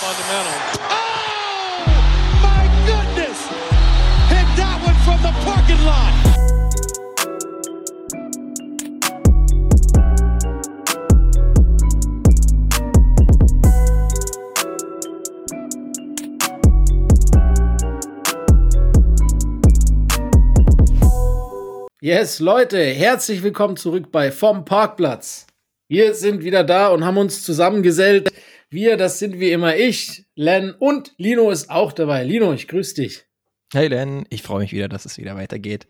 fundamental. Oh, my goodness! Hit that one from the parking lot. Yes, Leute, herzlich willkommen zurück bei Vom Parkplatz. Wir sind wieder da und haben uns zusammengesellt. Wir, das sind wie immer ich, Len und Lino ist auch dabei. Lino, ich grüße dich. Hey Len, ich freue mich wieder, dass es wieder weitergeht.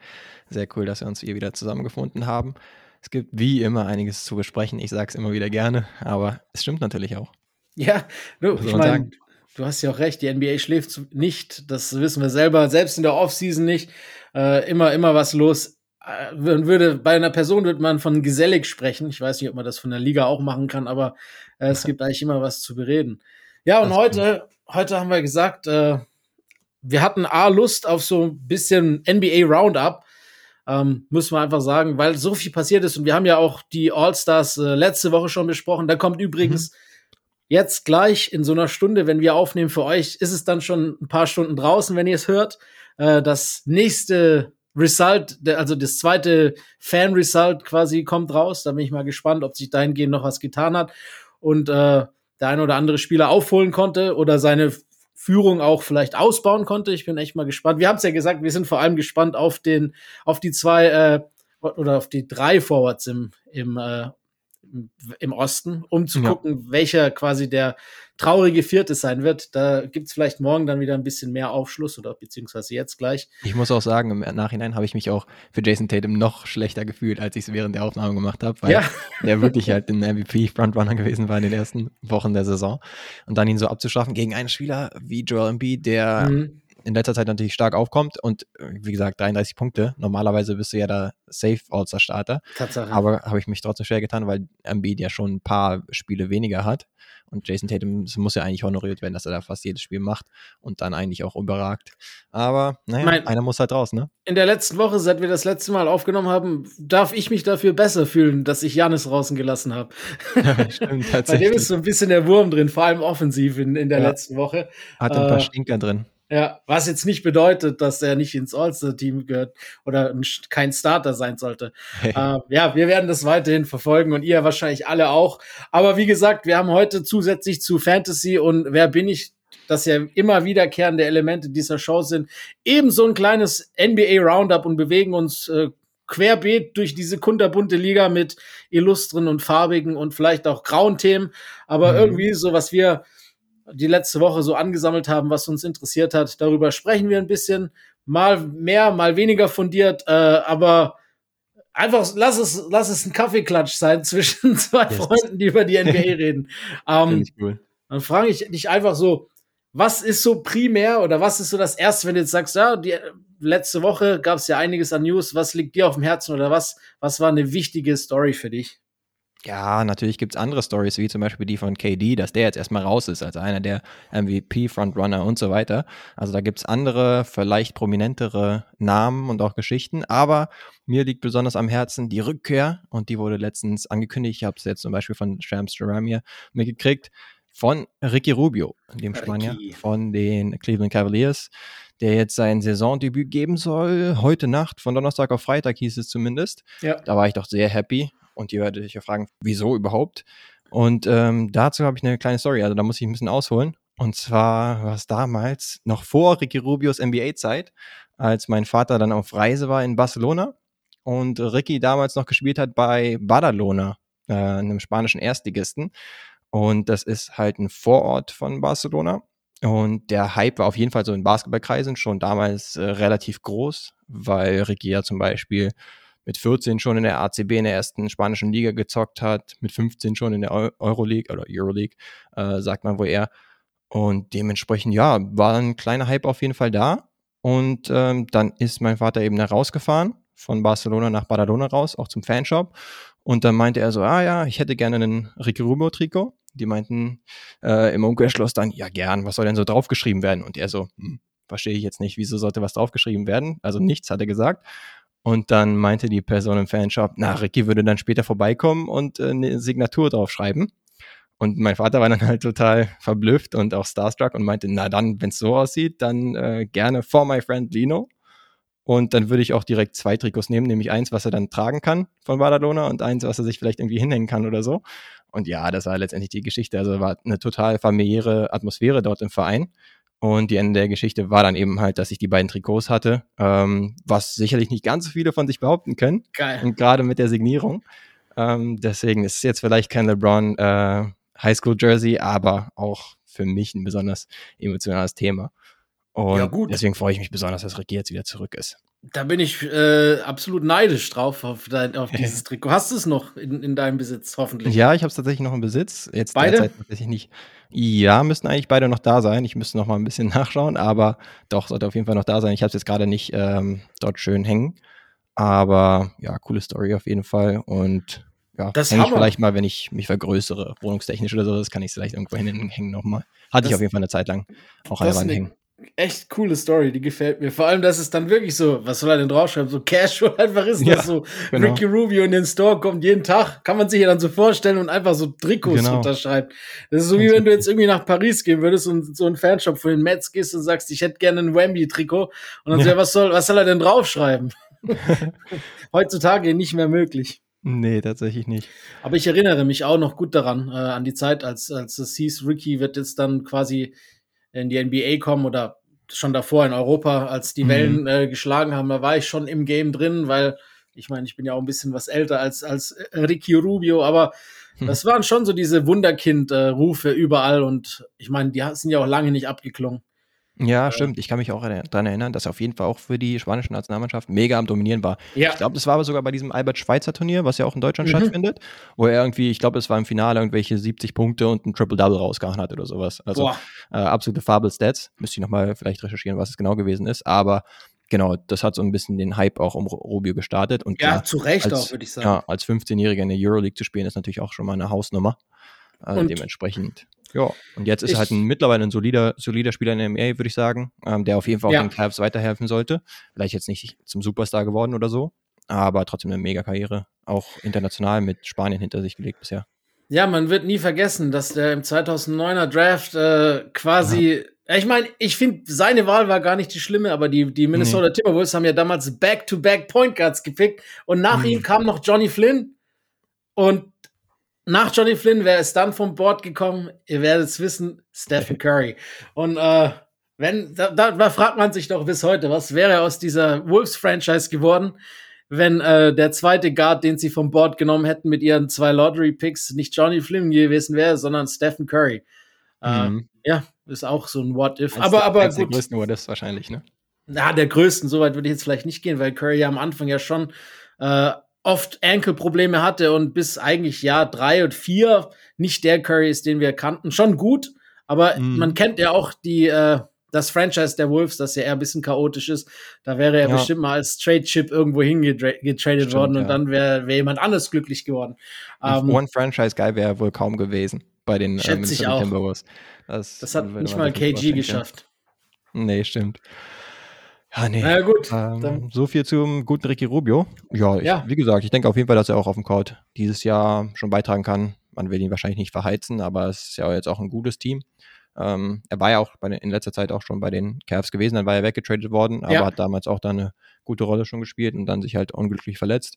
Sehr cool, dass wir uns hier wieder zusammengefunden haben. Es gibt wie immer einiges zu besprechen. Ich sage es immer wieder gerne, aber es stimmt natürlich auch. Ja, du, ich meine, du hast ja auch recht, die NBA schläft nicht, das wissen wir selber, selbst in der Offseason nicht. Äh, immer, immer was los äh, würde bei einer Person würde man von gesellig sprechen. Ich weiß nicht, ob man das von der Liga auch machen kann, aber äh, es gibt eigentlich immer was zu bereden. Ja, und heute, heute haben wir gesagt, äh, wir hatten A Lust auf so ein bisschen NBA Roundup. Ähm, müssen wir einfach sagen, weil so viel passiert ist und wir haben ja auch die All-Stars äh, letzte Woche schon besprochen. Da kommt übrigens mhm. jetzt gleich in so einer Stunde, wenn wir aufnehmen für euch, ist es dann schon ein paar Stunden draußen, wenn ihr es hört. Äh, das nächste Result, also das zweite Fan-Result quasi kommt raus. Da bin ich mal gespannt, ob sich dahingehend noch was getan hat und äh, der eine oder andere Spieler aufholen konnte oder seine Führung auch vielleicht ausbauen konnte. Ich bin echt mal gespannt. Wir haben es ja gesagt, wir sind vor allem gespannt auf den, auf die zwei äh, oder auf die drei Forwards im, im äh, im Osten, um zu ja. gucken, welcher quasi der traurige Vierte sein wird. Da gibt es vielleicht morgen dann wieder ein bisschen mehr Aufschluss oder beziehungsweise jetzt gleich. Ich muss auch sagen, im Nachhinein habe ich mich auch für Jason Tatum noch schlechter gefühlt, als ich es während der Aufnahme gemacht habe, weil ja. der wirklich halt ein MVP-Frontrunner gewesen war in den ersten Wochen der Saison. Und dann ihn so abzuschaffen gegen einen Spieler wie Joel Embiid, der mhm in letzter Zeit natürlich stark aufkommt und äh, wie gesagt 33 Punkte. Normalerweise bist du ja da safe All-Star Starter. Tatsache. Aber habe ich mich trotzdem schwer getan, weil Embiid ja schon ein paar Spiele weniger hat und Jason Tatum muss ja eigentlich honoriert werden, dass er da fast jedes Spiel macht und dann eigentlich auch überragt. Aber naja, mein, einer muss halt raus, ne? In der letzten Woche, seit wir das letzte Mal aufgenommen haben, darf ich mich dafür besser fühlen, dass ich Janis draußen gelassen habe. Ja, stimmt, tatsächlich. Bei dem ist so ein bisschen der Wurm drin, vor allem offensiv in, in der ja. letzten Woche. Hat ein paar äh, Stinker drin. Ja, was jetzt nicht bedeutet, dass er nicht ins All-Star-Team gehört oder kein Starter sein sollte. Äh, ja, wir werden das weiterhin verfolgen und ihr wahrscheinlich alle auch. Aber wie gesagt, wir haben heute zusätzlich zu Fantasy und wer bin ich, dass ja immer wiederkehrende Elemente dieser Show sind, ebenso ein kleines NBA Roundup und bewegen uns äh, querbeet durch diese kunterbunte Liga mit illustren und farbigen und vielleicht auch grauen Themen. Aber mhm. irgendwie so, was wir die letzte Woche so angesammelt haben, was uns interessiert hat. Darüber sprechen wir ein bisschen. Mal mehr, mal weniger fundiert, äh, aber einfach lass es, lass es ein Kaffeeklatsch sein zwischen zwei yes. Freunden, die über die NBA reden. Ähm, cool. Dann frage ich dich einfach so, was ist so primär oder was ist so das Erste, wenn du jetzt sagst, ja, die letzte Woche gab es ja einiges an News, was liegt dir auf dem Herzen oder was, was war eine wichtige Story für dich? Ja, natürlich gibt es andere Stories, wie zum Beispiel die von KD, dass der jetzt erstmal raus ist, als einer der MVP-Frontrunner und so weiter. Also da gibt es andere, vielleicht prominentere Namen und auch Geschichten. Aber mir liegt besonders am Herzen die Rückkehr und die wurde letztens angekündigt. Ich habe es jetzt zum Beispiel von Shams Jeramiah mitgekriegt, von Ricky Rubio, dem Spanier von den Cleveland Cavaliers, der jetzt sein Saisondebüt geben soll. Heute Nacht, von Donnerstag auf Freitag hieß es zumindest. Ja. Da war ich doch sehr happy und ihr werdet euch ja fragen, wieso überhaupt? Und ähm, dazu habe ich eine kleine Story, also da muss ich ein bisschen ausholen. Und zwar war es damals noch vor Ricky Rubios NBA-Zeit, als mein Vater dann auf Reise war in Barcelona und Ricky damals noch gespielt hat bei Badalona, äh, einem spanischen Erstligisten. Und das ist halt ein Vorort von Barcelona. Und der Hype war auf jeden Fall so in Basketballkreisen schon damals äh, relativ groß, weil Ricky ja zum Beispiel mit 14 schon in der ACB in der ersten spanischen Liga gezockt hat, mit 15 schon in der Euroleague oder Euroleague, äh, sagt man wohl eher. Und dementsprechend, ja, war ein kleiner Hype auf jeden Fall da. Und ähm, dann ist mein Vater eben da rausgefahren, von Barcelona nach Badalona raus, auch zum Fanshop. Und dann meinte er so, ah ja, ich hätte gerne einen Ricky Rubio-Trikot. Die meinten äh, im Umkehrschluss dann, ja gern, was soll denn so draufgeschrieben werden? Und er so, hm, verstehe ich jetzt nicht, wieso sollte was draufgeschrieben werden? Also nichts, hat er gesagt. Und dann meinte die Person im Fanshop, na, Ricky würde dann später vorbeikommen und äh, eine Signatur draufschreiben. Und mein Vater war dann halt total verblüfft und auch starstruck und meinte, na dann, wenn es so aussieht, dann äh, gerne for my friend Lino. Und dann würde ich auch direkt zwei Trikots nehmen, nämlich eins, was er dann tragen kann von Badalona und eins, was er sich vielleicht irgendwie hinhängen kann oder so. Und ja, das war letztendlich die Geschichte. Also war eine total familiäre Atmosphäre dort im Verein. Und die Ende der Geschichte war dann eben halt, dass ich die beiden Trikots hatte, ähm, was sicherlich nicht ganz so viele von sich behaupten können. Geil. Und gerade mit der Signierung. Ähm, deswegen ist es jetzt vielleicht kein LeBron äh, Highschool Jersey, aber auch für mich ein besonders emotionales Thema. Und ja, deswegen freue ich mich besonders, dass Ricky jetzt wieder zurück ist. Da bin ich äh, absolut neidisch drauf auf, dein, auf dieses Trikot. Hast du es noch in, in deinem Besitz, hoffentlich? Ja, ich habe es tatsächlich noch im Besitz. Jetzt beide? Derzeit tatsächlich nicht. Ja, müssten eigentlich beide noch da sein. Ich müsste noch mal ein bisschen nachschauen, aber doch, sollte auf jeden Fall noch da sein. Ich habe es jetzt gerade nicht ähm, dort schön hängen. Aber ja, coole Story auf jeden Fall. Und ja, das hänge ich vielleicht mal, wenn ich mich vergrößere, wohnungstechnisch oder so, das kann ich vielleicht irgendwo hängen nochmal. Hatte das, ich auf jeden Fall eine Zeit lang auch an der Wand hängen echt coole Story, die gefällt mir. Vor allem, dass es dann wirklich so, was soll er denn draufschreiben? So casual einfach ist, ja, dass so genau. Ricky Rubio in den Store kommt jeden Tag, kann man sich ja dann so vorstellen und einfach so Trikots genau. unterschreibt. Das ist so wie wenn du jetzt irgendwie nach Paris gehen würdest und so einen Fanshop von den Mets gehst und sagst, ich hätte gerne ein Wemby-Trikot und dann ja. so, ja, was soll, was soll er denn draufschreiben? Heutzutage nicht mehr möglich. Nee, tatsächlich nicht. Aber ich erinnere mich auch noch gut daran, äh, an die Zeit, als, als es hieß, Ricky wird jetzt dann quasi in die NBA kommen oder schon davor in Europa, als die mhm. Wellen äh, geschlagen haben, da war ich schon im Game drin, weil ich meine, ich bin ja auch ein bisschen was älter als, als Ricky Rubio, aber hm. das waren schon so diese Wunderkind-Rufe überall und ich meine, die sind ja auch lange nicht abgeklungen. Ja, äh, stimmt. Ich kann mich auch daran erinnern, dass er auf jeden Fall auch für die spanische Nationalmannschaft mega am Dominieren war. Ja. Ich glaube, das war aber sogar bei diesem Albert-Schweitzer-Turnier, was ja auch in Deutschland mhm. stattfindet, wo er irgendwie, ich glaube, es war im Finale irgendwelche 70 Punkte und ein Triple-Double rausgehauen hat oder sowas. Also äh, absolute Fabel-Stats. Müsste ich nochmal vielleicht recherchieren, was es genau gewesen ist. Aber genau, das hat so ein bisschen den Hype auch um Rubio gestartet. Und ja, klar, zu Recht als, auch, würde ich sagen. Ja, als 15-Jähriger in der Euroleague zu spielen, ist natürlich auch schon mal eine Hausnummer. Äh, dementsprechend ja, und jetzt ist er halt ein, mittlerweile ein solider, solider Spieler in der NBA, würde ich sagen, ähm, der auf jeden Fall auch ja. den Cavs weiterhelfen sollte. Vielleicht jetzt nicht zum Superstar geworden oder so, aber trotzdem eine mega Karriere, auch international mit Spanien hinter sich gelegt bisher. Ja, man wird nie vergessen, dass der im 2009er Draft äh, quasi ja. Ich meine, ich finde, seine Wahl war gar nicht die schlimme, aber die, die Minnesota nee. Timberwolves haben ja damals Back-to-Back -back Point Guards gepickt und nach mhm. ihm kam noch Johnny Flynn und nach Johnny Flynn wäre es dann vom Board gekommen, ihr werdet es wissen, Stephen Curry. Und äh, wenn, da, da, fragt man sich doch bis heute, was wäre aus dieser Wolves-Franchise geworden, wenn äh, der zweite Guard, den sie vom Board genommen hätten mit ihren zwei Lottery-Picks, nicht Johnny Flynn gewesen wäre, sondern Stephen Curry. Äh, mhm. Äh, ja, ist auch so ein What-If. Aber, aber gut. Der größten What-Ifs wahrscheinlich, ne? Na, der größten, soweit würde ich jetzt vielleicht nicht gehen, weil Curry ja am Anfang ja schon äh, oft Ankle-Probleme hatte und bis eigentlich Jahr drei und vier nicht der Curry ist, den wir kannten. Schon gut, aber mm. man kennt ja auch die, äh, das Franchise der Wolves, das ja eher ein bisschen chaotisch ist. Da wäre er ja. bestimmt mal als Trade-Chip irgendwo hingetradet worden und ja. dann wäre wär jemand anders glücklich geworden. Um, ähm, One Franchise-Guy wäre wohl kaum gewesen bei den äh, Minnesota Timberwolves. Das, das hat nicht mal KG geschafft. Nee, stimmt. Ja, nee. Na ja, gut. Ähm, so viel zum guten Ricky Rubio. Ja, ich, ja, wie gesagt, ich denke auf jeden Fall, dass er auch auf dem Court dieses Jahr schon beitragen kann. Man will ihn wahrscheinlich nicht verheizen, aber es ist ja jetzt auch ein gutes Team. Ähm, er war ja auch den, in letzter Zeit auch schon bei den Cavs gewesen, dann war er weggetradet worden, aber ja. hat damals auch da eine gute Rolle schon gespielt und dann sich halt unglücklich verletzt.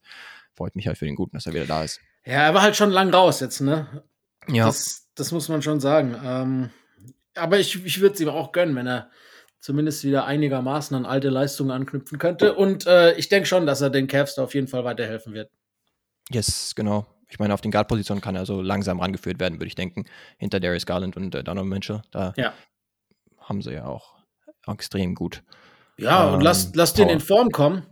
Freut mich halt für den Guten, dass er wieder da ist. Ja, er war halt schon lang raus jetzt, ne? Ja. Das, das muss man schon sagen. Ähm, aber ich, ich würde es ihm auch gönnen, wenn er zumindest wieder einigermaßen an alte Leistungen anknüpfen könnte. Und äh, ich denke schon, dass er den Cavs da auf jeden Fall weiterhelfen wird. Yes, genau. Ich meine, auf den Guard-Positionen kann er so langsam rangeführt werden, würde ich denken. Hinter Darius Garland und äh, Donovan Mitchell. Da ja. haben sie ja auch extrem gut. Ja, ähm, und lass, lass den in Form kommen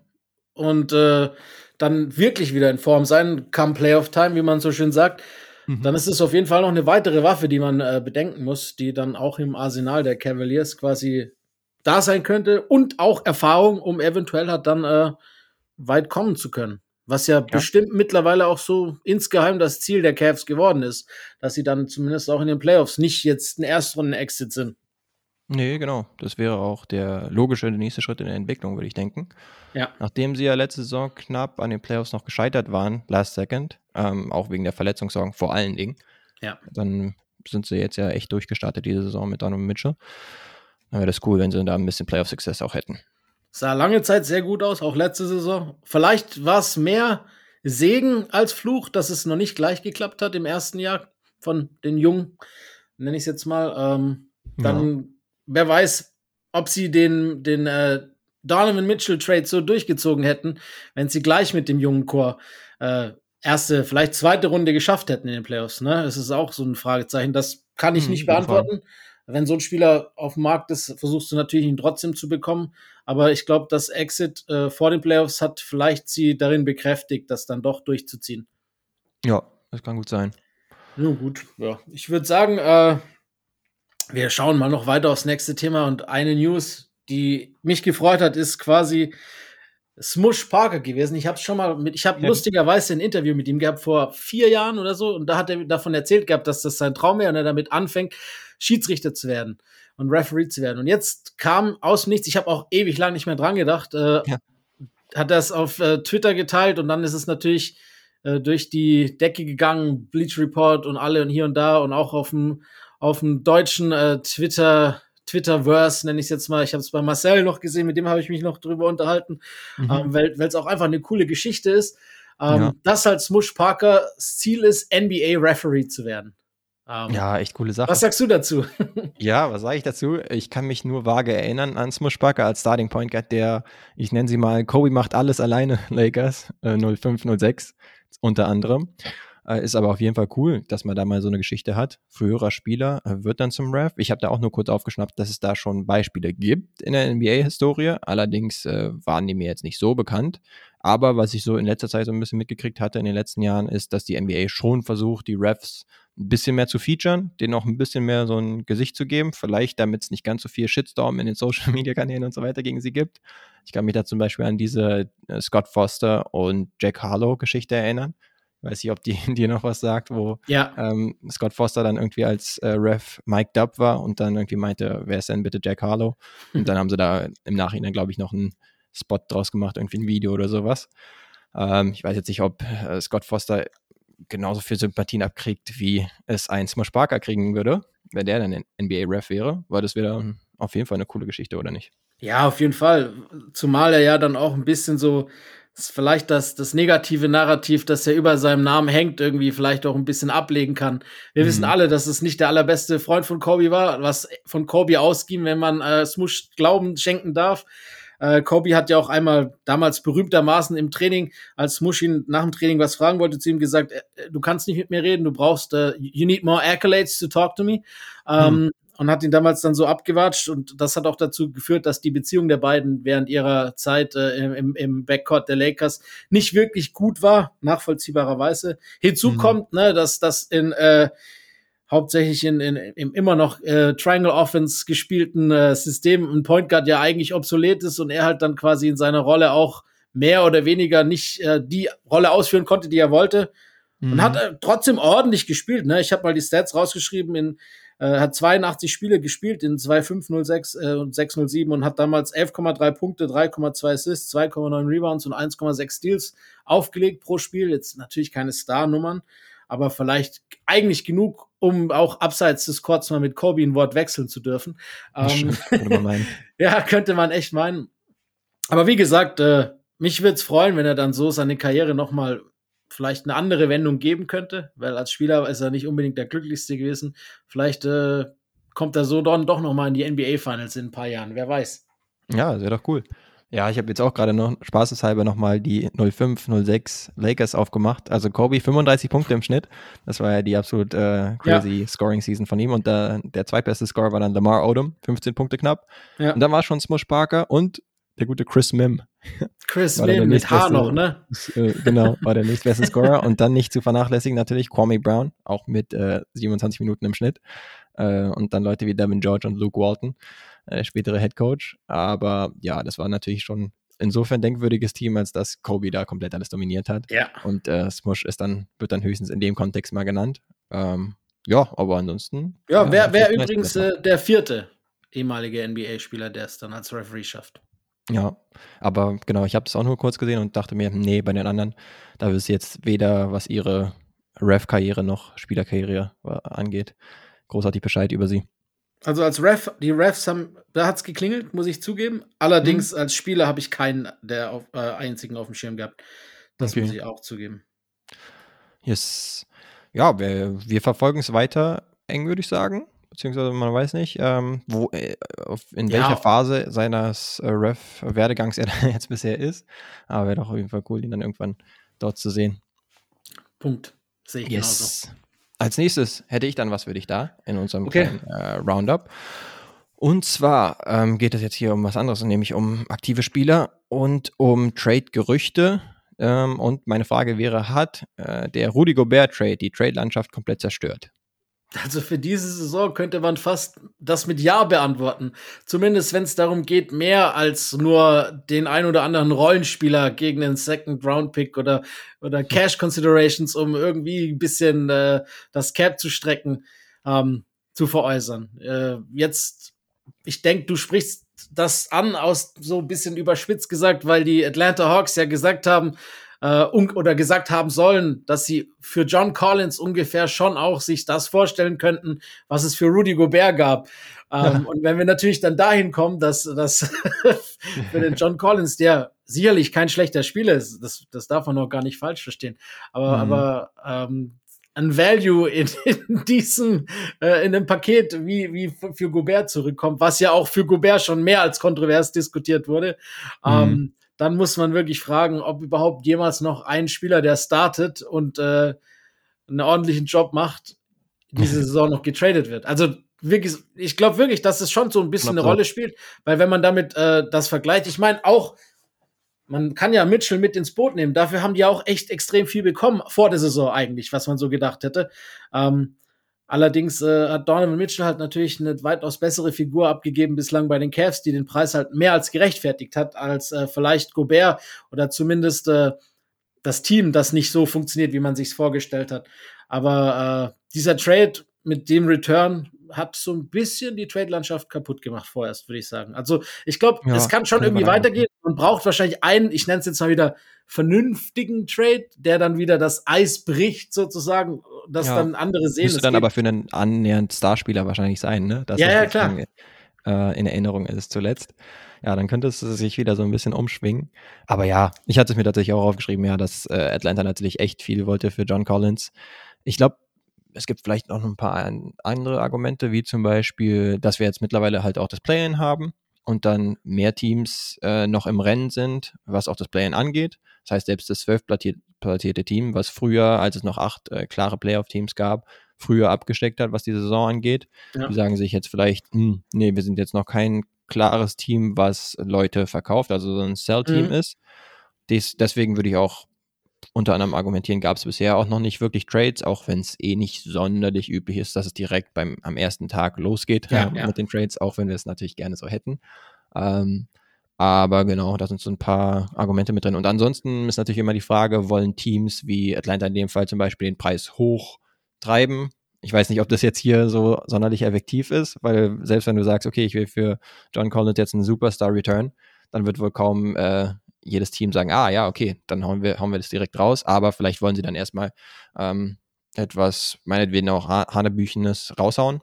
und äh, dann wirklich wieder in Form sein, come Playoff Time, wie man so schön sagt. Mhm. Dann ist es auf jeden Fall noch eine weitere Waffe, die man äh, bedenken muss, die dann auch im Arsenal der Cavaliers quasi da sein könnte und auch Erfahrung, um eventuell halt dann äh, weit kommen zu können. Was ja, ja, bestimmt mittlerweile auch so insgeheim das Ziel der Cavs geworden ist, dass sie dann zumindest auch in den Playoffs nicht jetzt ein Erstrunden-Exit sind. Nee, genau. Das wäre auch der logische nächste Schritt in der Entwicklung, würde ich denken. Ja. Nachdem sie ja letzte Saison knapp an den Playoffs noch gescheitert waren, last second, ähm, auch wegen der Verletzungssorgen vor allen Dingen, ja. dann sind sie jetzt ja echt durchgestartet diese Saison mit Donovan Mitchell. Dann wäre das cool, wenn sie da ein bisschen Playoff-Success auch hätten. Sah lange Zeit sehr gut aus, auch letzte Saison. Vielleicht war es mehr Segen als Fluch, dass es noch nicht gleich geklappt hat im ersten Jahr von den Jungen, nenne ich es jetzt mal. Ähm, dann, ja. wer weiß, ob sie den, den äh, Donovan Mitchell Trade so durchgezogen hätten, wenn sie gleich mit dem jungen Chor äh, erste, vielleicht zweite Runde geschafft hätten in den Playoffs. Ne? Das ist auch so ein Fragezeichen. Das kann ich hm, nicht beantworten. Wenn so ein Spieler auf dem Markt ist, versuchst du natürlich ihn trotzdem zu bekommen. Aber ich glaube, das Exit äh, vor den Playoffs hat vielleicht sie darin bekräftigt, das dann doch durchzuziehen. Ja, das kann gut sein. Nun gut, ja. Ich würde sagen, äh, wir schauen mal noch weiter aufs nächste Thema und eine News, die mich gefreut hat, ist quasi Smush Parker gewesen. Ich habe schon mal mit, ich habe ja. lustigerweise ein Interview mit ihm gehabt vor vier Jahren oder so und da hat er davon erzählt gehabt, dass das sein Traum wäre und er damit anfängt, Schiedsrichter zu werden und Referee zu werden. Und jetzt kam aus dem Nichts, ich habe auch ewig lang nicht mehr dran gedacht, äh, ja. hat das auf äh, Twitter geteilt und dann ist es natürlich äh, durch die Decke gegangen, Bleach Report und alle und hier und da und auch auf dem auf dem deutschen äh, Twitter Twitterverse, nenne ich es jetzt mal. Ich habe es bei Marcel noch gesehen, mit dem habe ich mich noch drüber unterhalten, mhm. ähm, weil es auch einfach eine coole Geschichte ist. Ähm, ja. Dass halt Smush Parker Ziel ist, NBA-Referee zu werden. Ähm, ja, echt coole Sache. Was sagst du dazu? ja, was sage ich dazu? Ich kann mich nur vage erinnern an Smush Parker als Starting Point Guard, der, ich nenne sie mal, Kobe macht alles alleine, Lakers, äh, 05, 06 unter anderem. Äh, ist aber auf jeden Fall cool, dass man da mal so eine Geschichte hat. Früherer Spieler äh, wird dann zum Ref. Ich habe da auch nur kurz aufgeschnappt, dass es da schon Beispiele gibt in der NBA-Historie. Allerdings äh, waren die mir jetzt nicht so bekannt. Aber was ich so in letzter Zeit so ein bisschen mitgekriegt hatte in den letzten Jahren, ist, dass die NBA schon versucht, die Refs ein bisschen mehr zu featuren, denen auch ein bisschen mehr so ein Gesicht zu geben. Vielleicht, damit es nicht ganz so viel Shitstorm in den Social Media Kanälen und so weiter gegen sie gibt. Ich kann mich da zum Beispiel an diese äh, Scott Foster und Jack Harlow Geschichte erinnern weiß nicht, ob die dir noch was sagt, wo ja. ähm, Scott Foster dann irgendwie als äh, Ref Mike Dubb war und dann irgendwie meinte, wer ist denn bitte Jack Harlow? Und dann haben sie da im Nachhinein, glaube ich, noch einen Spot draus gemacht, irgendwie ein Video oder sowas. Ähm, ich weiß jetzt nicht, ob äh, Scott Foster genauso viel Sympathien abkriegt, wie es ein Smosh Parker kriegen würde, wenn der dann NBA-Ref wäre, weil das wäre auf jeden Fall eine coole Geschichte, oder nicht? Ja, auf jeden Fall. Zumal er ja dann auch ein bisschen so ist vielleicht das, das negative Narrativ, das er über seinem Namen hängt, irgendwie vielleicht auch ein bisschen ablegen kann. Wir mhm. wissen alle, dass es nicht der allerbeste Freund von Kobe war, was von Kobe ausging, wenn man äh, Smush Glauben schenken darf. Äh, Kobe hat ja auch einmal damals berühmtermaßen im Training, als Smush ihn nach dem Training was fragen wollte, zu ihm gesagt, äh, du kannst nicht mit mir reden, du brauchst, uh, you need more accolades to talk to me. Ähm, mhm und hat ihn damals dann so abgewatscht und das hat auch dazu geführt, dass die Beziehung der beiden während ihrer Zeit äh, im, im Backcourt der Lakers nicht wirklich gut war, nachvollziehbarerweise. Hinzu mhm. kommt, ne, dass das in äh, hauptsächlich in, in, im immer noch äh, Triangle Offense gespielten äh, System ein Point Guard ja eigentlich obsolet ist und er halt dann quasi in seiner Rolle auch mehr oder weniger nicht äh, die Rolle ausführen konnte, die er wollte. Mhm. Und hat äh, trotzdem ordentlich gespielt. Ne? Ich habe mal die Stats rausgeschrieben in äh, hat 82 Spiele gespielt in 2.506 äh, und 607 und hat damals 11,3 Punkte, 3,2 Assists, 2,9 Rebounds und 1,6 Steals aufgelegt pro Spiel. Jetzt natürlich keine Star-Nummern, aber vielleicht eigentlich genug, um auch abseits des Courts mal mit Kobe ein Wort wechseln zu dürfen. Ähm, könnte ja, könnte man echt meinen. Aber wie gesagt, äh, mich würde es freuen, wenn er dann so seine Karriere noch mal vielleicht eine andere Wendung geben könnte, weil als Spieler ist er nicht unbedingt der glücklichste gewesen. Vielleicht äh, kommt er so dann doch noch mal in die NBA Finals in ein paar Jahren, wer weiß. Ja, wäre doch cool. Ja, ich habe jetzt auch gerade noch spaßeshalber nochmal die 05, 06 Lakers aufgemacht. Also Kobe 35 Punkte im Schnitt. Das war ja die absolut äh, crazy ja. Scoring Season von ihm. Und der, der zweitbeste Scorer war dann Lamar Odom, 15 Punkte knapp. Ja. Und dann war schon Smush Parker und der gute Chris Mim. Chris Mim mit Haar noch, ne? Äh, genau, war der nächstbeste Scorer. und dann nicht zu vernachlässigen natürlich Kwame Brown, auch mit äh, 27 Minuten im Schnitt. Äh, und dann Leute wie Devin George und Luke Walton, äh, spätere Head Coach. Aber ja, das war natürlich schon insofern denkwürdiges Team, als dass Kobe da komplett alles dominiert hat. Ja. Und äh, Smush ist dann, wird dann höchstens in dem Kontext mal genannt. Ähm, ja, aber ansonsten. Ja, ja wer, wer übrigens äh, der vierte ehemalige NBA-Spieler, der es dann als Referee schafft. Ja, aber genau, ich habe es auch nur kurz gesehen und dachte mir, nee, bei den anderen, da ist jetzt weder, was ihre Ref-Karriere noch Spielerkarriere äh, angeht, großartig Bescheid über sie. Also als Ref, die Refs haben, da hat es geklingelt, muss ich zugeben. Allerdings mhm. als Spieler habe ich keinen der auf, äh, einzigen auf dem Schirm gehabt. Das okay. muss ich auch zugeben. Yes. Ja, wir, wir verfolgen es weiter eng, würde ich sagen. Beziehungsweise man weiß nicht, ähm, wo, äh, in ja. welcher Phase seines äh, Ref-Werdegangs er jetzt bisher ist. Aber wäre doch auf jeden Fall cool, ihn dann irgendwann dort zu sehen. Punkt. Sehe ich yes. genauso. Als nächstes hätte ich dann was für dich da in unserem okay. kleinen, äh, Roundup. Und zwar ähm, geht es jetzt hier um was anderes, nämlich um aktive Spieler und um Trade-Gerüchte. Ähm, und meine Frage wäre, hat äh, der Rudy Gobert-Trade die Trade-Landschaft komplett zerstört? Also für diese Saison könnte man fast das mit Ja beantworten. Zumindest wenn es darum geht, mehr als nur den ein oder anderen Rollenspieler gegen den Second Round Pick oder, oder Cash Considerations, um irgendwie ein bisschen äh, das Cap zu strecken, ähm, zu veräußern. Äh, jetzt, ich denke, du sprichst das an aus so ein bisschen überspitzt gesagt, weil die Atlanta Hawks ja gesagt haben, äh, oder gesagt haben sollen, dass sie für John Collins ungefähr schon auch sich das vorstellen könnten, was es für Rudy Gobert gab. Ähm, und wenn wir natürlich dann dahin kommen, dass, dass für den John Collins, der sicherlich kein schlechter Spieler ist, das, das darf man noch gar nicht falsch verstehen, aber, mhm. aber ähm, ein Value in, in diesem, äh, in dem Paket wie, wie für Gobert zurückkommt, was ja auch für Gobert schon mehr als kontrovers diskutiert wurde. Mhm. Ähm, dann muss man wirklich fragen, ob überhaupt jemals noch ein Spieler, der startet und äh, einen ordentlichen Job macht, diese Saison noch getradet wird. Also wirklich, ich glaube wirklich, dass es schon so ein bisschen eine Rolle spielt, weil wenn man damit äh, das vergleicht, ich meine auch, man kann ja Mitchell mit ins Boot nehmen. Dafür haben die auch echt extrem viel bekommen vor der Saison eigentlich, was man so gedacht hätte. Ähm, Allerdings äh, hat Donovan Mitchell halt natürlich eine weitaus bessere Figur abgegeben bislang bei den Cavs, die den Preis halt mehr als gerechtfertigt hat, als äh, vielleicht Gobert oder zumindest äh, das Team, das nicht so funktioniert, wie man sich vorgestellt hat. Aber äh, dieser Trade mit dem Return hat so ein bisschen die Trade-Landschaft kaputt gemacht vorerst, würde ich sagen. Also ich glaube, ja, es kann schon irgendwie weitergehen. Man braucht wahrscheinlich einen, ich nenne es jetzt mal wieder, vernünftigen Trade, der dann wieder das Eis bricht, sozusagen, dass ja, dann andere sehen. Müsste dann geht. aber für einen annähernd Starspieler wahrscheinlich sein, ne? Dass ja, ja, klar. Äh, in Erinnerung ist zuletzt. Ja, dann könnte es sich wieder so ein bisschen umschwingen. Aber ja, ich hatte es mir tatsächlich auch aufgeschrieben, ja, dass äh, Atlanta natürlich echt viel wollte für John Collins. Ich glaube, es gibt vielleicht noch ein paar andere Argumente, wie zum Beispiel, dass wir jetzt mittlerweile halt auch das Play-In haben und dann mehr Teams äh, noch im Rennen sind, was auch das Play-In angeht. Das heißt, selbst das zwölf platzierte Team, was früher, als es noch acht äh, klare Playoff-Teams gab, früher abgesteckt hat, was die Saison angeht. Ja. Die sagen sich jetzt vielleicht, hm, nee, wir sind jetzt noch kein klares Team, was Leute verkauft, also so ein Sell-Team mhm. ist. Des, deswegen würde ich auch unter anderem argumentieren, gab es bisher auch noch nicht wirklich Trades, auch wenn es eh nicht sonderlich üblich ist, dass es direkt beim, am ersten Tag losgeht ja, äh, ja. mit den Trades, auch wenn wir es natürlich gerne so hätten. Ähm, aber genau, da sind so ein paar Argumente mit drin. Und ansonsten ist natürlich immer die Frage, wollen Teams wie Atlanta in dem Fall zum Beispiel den Preis hoch treiben? Ich weiß nicht, ob das jetzt hier so sonderlich effektiv ist, weil selbst wenn du sagst, okay, ich will für John Collins jetzt einen Superstar-Return, dann wird wohl kaum äh, jedes Team sagen, ah ja, okay, dann hauen wir, hauen wir das direkt raus, aber vielleicht wollen sie dann erstmal ähm, etwas, meinetwegen auch Hanebüchenes raushauen.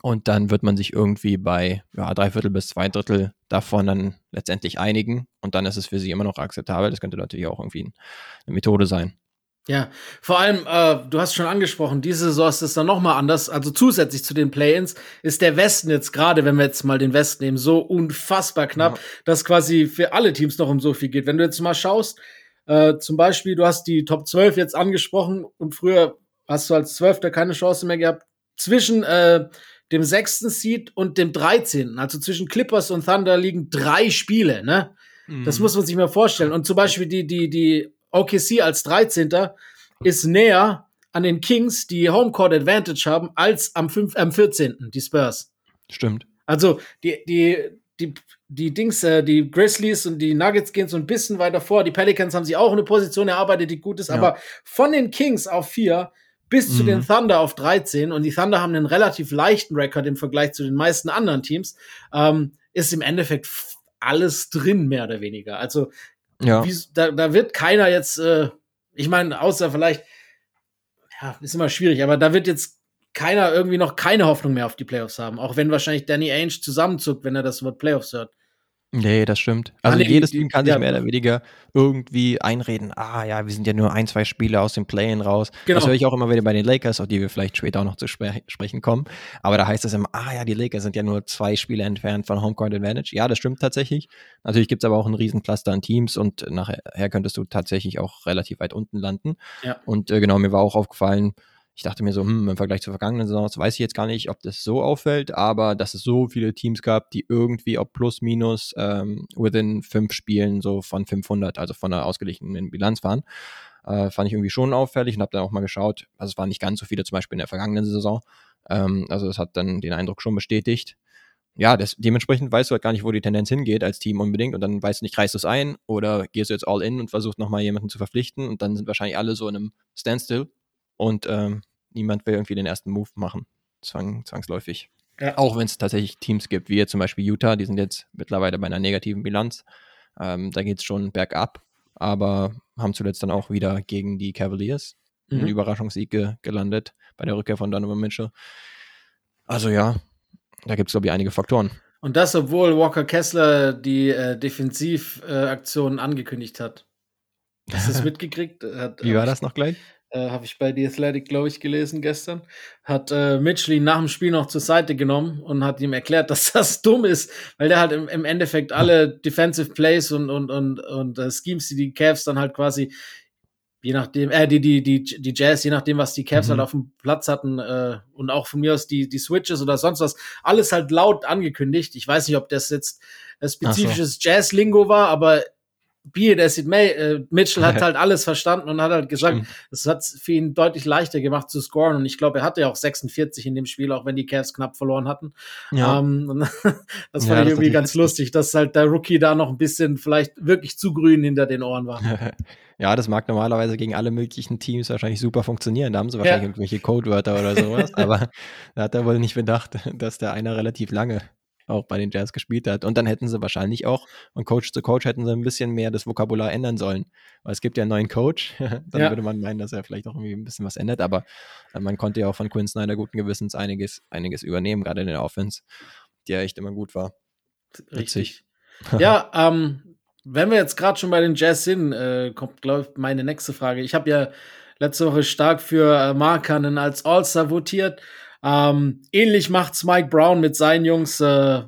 Und dann wird man sich irgendwie bei ja, drei Viertel bis zwei Drittel davon dann letztendlich einigen. Und dann ist es für sie immer noch akzeptabel. Das könnte natürlich auch irgendwie eine Methode sein. Ja, vor allem, äh, du hast schon angesprochen, diese Saison ist es dann nochmal anders. Also zusätzlich zu den Play-ins ist der Westen jetzt gerade, wenn wir jetzt mal den Westen nehmen, so unfassbar knapp, ja. dass quasi für alle Teams noch um so viel geht. Wenn du jetzt mal schaust, äh, zum Beispiel, du hast die Top 12 jetzt angesprochen und früher hast du als Zwölfter keine Chance mehr gehabt. Zwischen äh, dem sechsten Seed und dem 13. Also zwischen Clippers und Thunder liegen drei Spiele, ne? Mhm. Das muss man sich mal vorstellen. Und zum Beispiel die, die, die OKC als 13. ist näher an den Kings, die Homecourt Advantage haben, als am, 5, am 14. die Spurs. Stimmt. Also die, die, die, die Dings, äh, die Grizzlies und die Nuggets gehen so ein bisschen weiter vor. Die Pelicans haben sich auch eine Position erarbeitet, die gut ist, ja. aber von den Kings auf 4 bis mhm. zu den mhm. Thunder auf 13 und die Thunder haben einen relativ leichten Rekord im Vergleich zu den meisten anderen Teams, ähm, ist im Endeffekt alles drin, mehr oder weniger. Also ja. Da, da wird keiner jetzt, äh, ich meine, außer vielleicht, ja, ist immer schwierig, aber da wird jetzt keiner irgendwie noch keine Hoffnung mehr auf die Playoffs haben. Auch wenn wahrscheinlich Danny Ainge zusammenzuckt, wenn er das Wort Playoffs hört. Nee, das stimmt. Also nee, jedes Team kann sich ja, mehr oder weniger irgendwie einreden, ah ja, wir sind ja nur ein, zwei Spiele aus dem Play-In raus. Genau. Das höre ich auch immer wieder bei den Lakers, auf die wir vielleicht später auch noch zu spre sprechen kommen. Aber da heißt es immer, ah ja, die Lakers sind ja nur zwei Spiele entfernt von Homecourt Advantage. Ja, das stimmt tatsächlich. Natürlich gibt es aber auch einen riesen Cluster an Teams und nachher könntest du tatsächlich auch relativ weit unten landen. Ja. Und äh, genau, mir war auch aufgefallen, ich dachte mir so, hm, im Vergleich zur vergangenen Saison weiß ich jetzt gar nicht, ob das so auffällt, aber dass es so viele Teams gab, die irgendwie ob plus minus ähm, within fünf Spielen so von 500, also von einer ausgeglichenen Bilanz waren, äh, fand ich irgendwie schon auffällig und habe dann auch mal geschaut. Also es waren nicht ganz so viele zum Beispiel in der vergangenen Saison. Ähm, also das hat dann den Eindruck schon bestätigt. Ja, das, dementsprechend weißt du halt gar nicht, wo die Tendenz hingeht als Team unbedingt und dann weißt du nicht, reißt du es ein oder gehst du jetzt all in und versuchst nochmal jemanden zu verpflichten und dann sind wahrscheinlich alle so in einem Standstill und ähm, niemand will irgendwie den ersten Move machen, zwang, zwangsläufig. Ja. Auch wenn es tatsächlich Teams gibt, wie jetzt zum Beispiel Utah, die sind jetzt mittlerweile bei einer negativen Bilanz. Ähm, da geht es schon bergab, aber haben zuletzt dann auch wieder gegen die Cavaliers mhm. einen Überraschungssieg ge gelandet bei der Rückkehr von Donovan Mitchell. Also ja, da gibt es, glaube ich, einige Faktoren. Und das, obwohl Walker Kessler die äh, Defensivaktionen äh, angekündigt hat. Hast du es mitgekriegt? Hat, Wie war das noch gleich? Äh, habe ich bei The Athletic, glaube ich, gelesen gestern, hat äh, Mitchell ihn nach dem Spiel noch zur Seite genommen und hat ihm erklärt, dass das dumm ist, weil der halt im, im Endeffekt alle Defensive Plays und, und, und, und äh, Schemes, die die Cavs dann halt quasi je nachdem, äh, die, die, die, die Jazz, je nachdem, was die Cavs halt mhm. halt auf dem Platz hatten, äh, und auch von mir aus die, die Switches oder sonst was, alles halt laut angekündigt. Ich weiß nicht, ob das jetzt ein spezifisches so. Jazz-Lingo war, aber be it as it may, äh, Mitchell hat halt alles verstanden und hat halt gesagt, es hat für ihn deutlich leichter gemacht zu scoren und ich glaube, er hatte ja auch 46 in dem Spiel, auch wenn die Cavs knapp verloren hatten. Ja. Ähm, das fand ja, ich irgendwie ganz lustig, dass halt der Rookie da noch ein bisschen vielleicht wirklich zu grün hinter den Ohren war. ja, das mag normalerweise gegen alle möglichen Teams wahrscheinlich super funktionieren. Da haben sie wahrscheinlich ja. irgendwelche Codewörter oder sowas, aber da hat er wohl nicht bedacht, dass der einer relativ lange auch bei den Jazz gespielt hat. Und dann hätten sie wahrscheinlich auch, von Coach zu Coach hätten sie ein bisschen mehr das Vokabular ändern sollen. Weil es gibt ja einen neuen Coach, dann ja. würde man meinen, dass er vielleicht auch irgendwie ein bisschen was ändert. Aber äh, man konnte ja auch von Quinn Snyder guten Gewissens einiges, einiges übernehmen, gerade in der Offense, die ja echt immer gut war. Richtig. ja, ähm, wenn wir jetzt gerade schon bei den Jazz sind, äh, kommt, glaube ich, meine nächste Frage. Ich habe ja letzte Woche stark für äh, Markanen als All-Star votiert. Ähm, ähnlich macht's Mike Brown mit seinen Jungs, äh,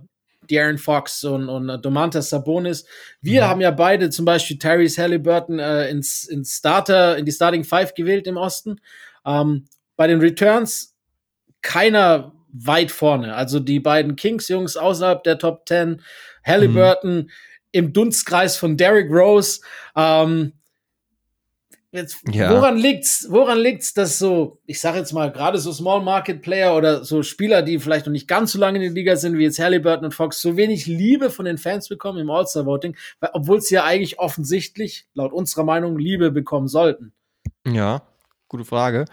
Darren Fox und, und äh, Domantas Sabonis. Wir mhm. haben ja beide zum Beispiel Tyrese Halliburton äh, ins, ins Starter, in die Starting Five gewählt im Osten. Ähm, bei den Returns keiner weit vorne. Also die beiden Kings-Jungs außerhalb der Top 10, Halliburton mhm. im Dunstkreis von Derrick Rose. Ähm, Jetzt, ja. woran liegt's? Woran liegt's, dass so, ich sage jetzt mal, gerade so Small Market Player oder so Spieler, die vielleicht noch nicht ganz so lange in der Liga sind, wie jetzt Halliburton und Fox, so wenig Liebe von den Fans bekommen im All-Star Voting, obwohl sie ja eigentlich offensichtlich, laut unserer Meinung, Liebe bekommen sollten? Ja, gute Frage.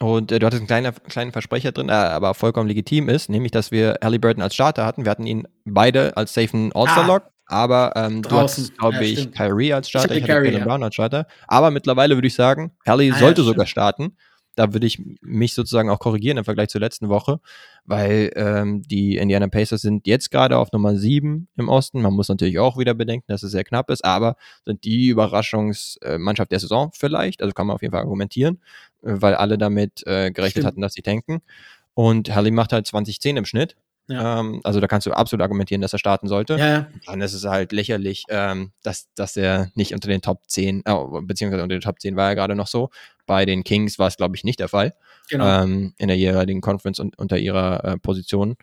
Und äh, du hattest einen kleinen, kleinen Versprecher drin, der aber vollkommen legitim ist, nämlich, dass wir Halliburton als Starter hatten. Wir hatten ihn beide als safen All-Star-Lock. Ah. Aber ähm, du hast, glaube ja, ich, stimmt. Kyrie als Starter, ich, ich hatte Jalen Brown als Starter. Aber mittlerweile würde ich sagen, Hallie ah, sollte ja, sogar starten. Da würde ich mich sozusagen auch korrigieren im Vergleich zur letzten Woche, weil ähm, die Indiana Pacers sind jetzt gerade auf Nummer 7 im Osten. Man muss natürlich auch wieder bedenken, dass es sehr knapp ist, aber sind die Überraschungsmannschaft der Saison vielleicht, also kann man auf jeden Fall argumentieren, äh, weil alle damit äh, gerechnet Stimmt. hatten, dass sie tanken. Und Hallie macht halt 2010 im Schnitt ja. Ähm, also da kannst du absolut argumentieren, dass er starten sollte. Ja, ja. Dann ist es halt lächerlich, ähm, dass, dass er nicht unter den Top 10, äh, beziehungsweise unter den Top 10 war er gerade noch so. Bei den Kings war es, glaube ich, nicht der Fall. Genau. Ähm, in der jeweiligen Conference und unter ihrer äh, Position.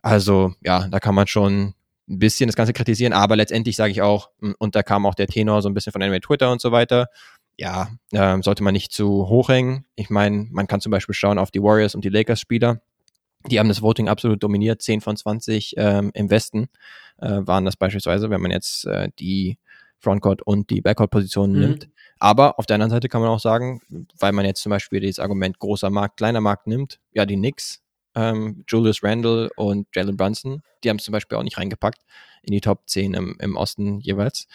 Also ja, da kann man schon ein bisschen das Ganze kritisieren, aber letztendlich sage ich auch, und da kam auch der Tenor so ein bisschen von NBA Twitter und so weiter, ja, äh, sollte man nicht zu hoch hängen. Ich meine, man kann zum Beispiel schauen auf die Warriors und die Lakers-Spieler die haben das Voting absolut dominiert. 10 von 20 ähm, im Westen äh, waren das beispielsweise, wenn man jetzt äh, die Frontcourt und die Backcourt-Positionen mhm. nimmt. Aber auf der anderen Seite kann man auch sagen, weil man jetzt zum Beispiel dieses Argument großer Markt, kleiner Markt nimmt, ja, die Knicks, ähm, Julius Randle und Jalen Brunson. Die haben es zum Beispiel auch nicht reingepackt in die Top 10 im, im Osten jeweils.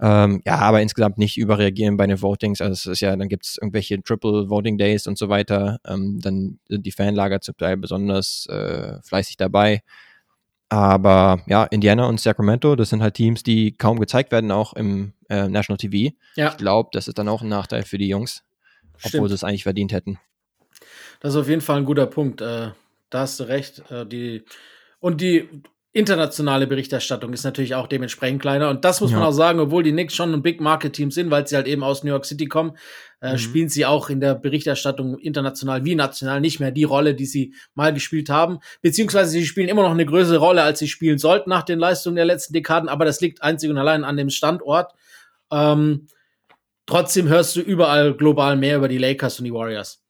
Ähm, ja, aber insgesamt nicht überreagieren bei den Votings. Also es ist ja, dann gibt es irgendwelche Triple Voting Days und so weiter. Ähm, dann sind die Fanlager zum Teil besonders äh, fleißig dabei. Aber ja, Indiana und Sacramento, das sind halt Teams, die kaum gezeigt werden, auch im äh, National TV. Ja. Ich glaube, das ist dann auch ein Nachteil für die Jungs, Stimmt. obwohl sie es eigentlich verdient hätten. Das ist auf jeden Fall ein guter Punkt. Äh, da hast du recht. Äh, die, und die internationale Berichterstattung ist natürlich auch dementsprechend kleiner. Und das muss ja. man auch sagen, obwohl die Knicks schon ein Big Market Team sind, weil sie halt eben aus New York City kommen, äh, mhm. spielen sie auch in der Berichterstattung international wie national nicht mehr die Rolle, die sie mal gespielt haben. Beziehungsweise sie spielen immer noch eine größere Rolle, als sie spielen sollten nach den Leistungen der letzten Dekaden. Aber das liegt einzig und allein an dem Standort. Ähm, trotzdem hörst du überall global mehr über die Lakers und die Warriors.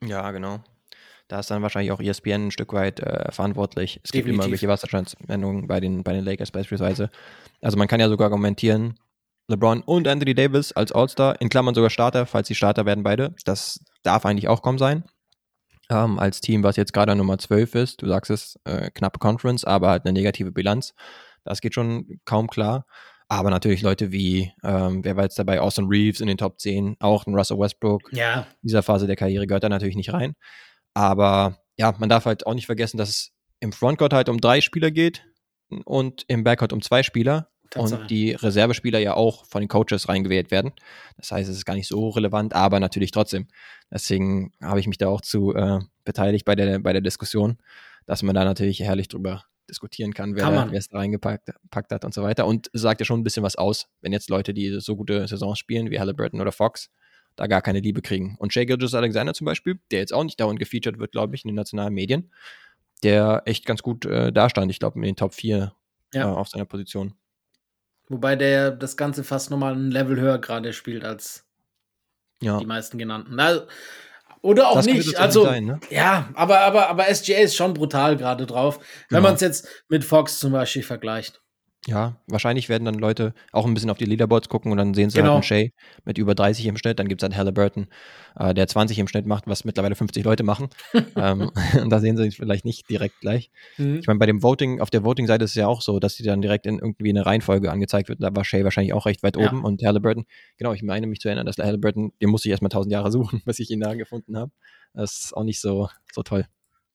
Ja, genau. Da ist dann wahrscheinlich auch ESPN ein Stück weit äh, verantwortlich. Es Definitiv. gibt immer welche Wasserstandsänderungen bei den, bei den Lakers beispielsweise. Also man kann ja sogar argumentieren, LeBron und Anthony Davis als All-Star, in Klammern sogar Starter, falls sie Starter werden beide. Das darf eigentlich auch kommen sein. Ähm, als Team, was jetzt gerade Nummer 12 ist, du sagst es, äh, knappe Conference, aber halt eine negative Bilanz. Das geht schon kaum klar. Aber natürlich Leute wie, ähm, wer war jetzt dabei, Austin Reeves in den Top 10, auch ein Russell Westbrook. Ja. In dieser Phase der Karriere gehört da natürlich nicht rein. Aber ja, man darf halt auch nicht vergessen, dass es im Frontcourt halt um drei Spieler geht und im Backcourt um zwei Spieler. Tatsache. Und die Reservespieler ja auch von den Coaches reingewählt werden. Das heißt, es ist gar nicht so relevant, aber natürlich trotzdem. Deswegen habe ich mich da auch zu äh, beteiligt bei der, bei der Diskussion, dass man da natürlich herrlich drüber diskutieren kann, wer, kann es da reingepackt hat und so weiter. Und sagt ja schon ein bisschen was aus, wenn jetzt Leute, die so gute Saisons spielen, wie Halliburton oder Fox, da gar keine Liebe kriegen. Und Shea Gilgis Alexander zum Beispiel, der jetzt auch nicht dauernd gefeatured wird, glaube ich, in den nationalen Medien, der echt ganz gut äh, dastand. Ich glaube, in den Top 4 ja. äh, auf seiner Position. Wobei der das Ganze fast nochmal ein Level höher gerade spielt als ja. die meisten genannten. Na, oder auch das nicht. Also, sein, ne? ja, aber, aber, aber SGA ist schon brutal gerade drauf, wenn genau. man es jetzt mit Fox zum Beispiel vergleicht. Ja, wahrscheinlich werden dann Leute auch ein bisschen auf die Leaderboards gucken und dann sehen sie halt genau. halt einen Shay mit über 30 im Schnitt. Dann gibt es halt Halliburton, äh, der 20 im Schnitt macht, was mittlerweile 50 Leute machen. ähm, und da sehen sie vielleicht nicht direkt gleich. Mhm. Ich meine, bei dem Voting, auf der Voting-Seite ist es ja auch so, dass sie dann direkt in irgendwie eine Reihenfolge angezeigt wird. Da war Shay wahrscheinlich auch recht weit ja. oben und Halliburton, genau, ich meine mich zu erinnern, dass Halliburton, den musste ich erstmal 1000 Jahre suchen, bis ich ihn da gefunden habe. Das ist auch nicht so, so toll.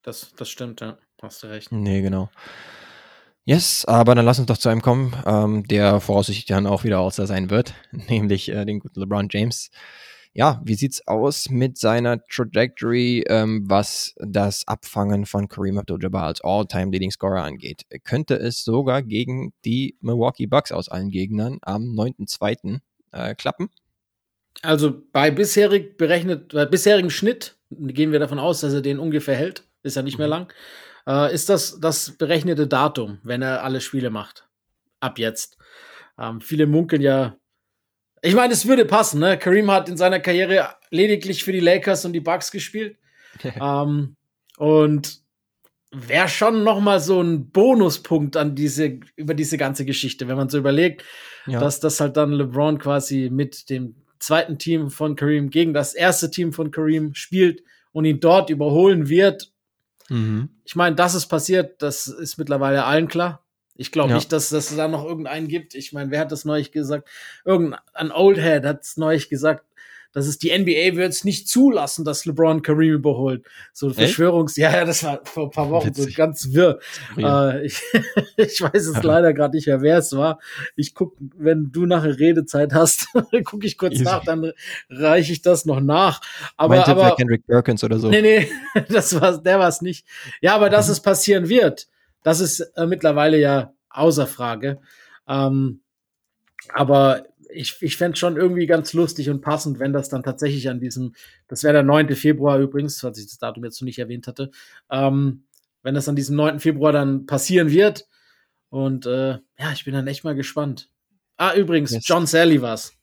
Das, das stimmt, ja. Hast du recht. Nee, genau. Yes, aber dann lass uns doch zu einem kommen, ähm, der voraussichtlich dann auch wieder außer sein wird, nämlich äh, den guten LeBron James. Ja, wie sieht's aus mit seiner Trajectory, ähm, was das Abfangen von Kareem Abdul-Jabbar als All-Time Leading Scorer angeht? Könnte es sogar gegen die Milwaukee Bucks aus allen Gegnern am 9.2. Äh, klappen? Also bei bisherig berechnet, bei bisherigem Schnitt gehen wir davon aus, dass er den ungefähr hält. Ist ja nicht mehr mhm. lang äh, ist das das berechnete Datum, wenn er alle Spiele macht. Ab jetzt. Ähm, viele munkeln ja. Ich meine, es würde passen, ne? Kareem hat in seiner Karriere lediglich für die Lakers und die Bucks gespielt. ähm, und wäre schon noch mal so ein Bonuspunkt an diese über diese ganze Geschichte, wenn man so überlegt, ja. dass das halt dann LeBron quasi mit dem zweiten Team von Kareem gegen das erste Team von Kareem spielt und ihn dort überholen wird Mhm. Ich meine, dass es passiert, das ist mittlerweile allen klar. Ich glaube ja. nicht, dass, dass es da noch irgendeinen gibt. Ich meine, wer hat das neulich gesagt? Irgendein Oldhead hat es neulich gesagt, dass es die NBA wird es nicht zulassen, dass LeBron Kareem überholt. So Verschwörungs, ja, ja, das war vor ein paar Wochen Witzig. so ganz wirr. Äh, ich, ich weiß es leider gerade nicht mehr, wer es war. Ich guck, wenn du nachher Redezeit hast, gucke ich kurz Easy. nach, dann reiche ich das noch nach. Aber, mein aber Kendrick Perkins oder so. Nee, nee, das war, der war es nicht. Ja, aber dass mhm. es passieren wird, das ist äh, mittlerweile ja außer Frage. Ähm, aber ich, ich fände schon irgendwie ganz lustig und passend, wenn das dann tatsächlich an diesem, das wäre der 9. Februar übrigens, was ich das Datum jetzt noch nicht erwähnt hatte, ähm, wenn das an diesem 9. Februar dann passieren wird. Und äh, ja, ich bin dann echt mal gespannt. Ah, übrigens, yes. John Sally war's.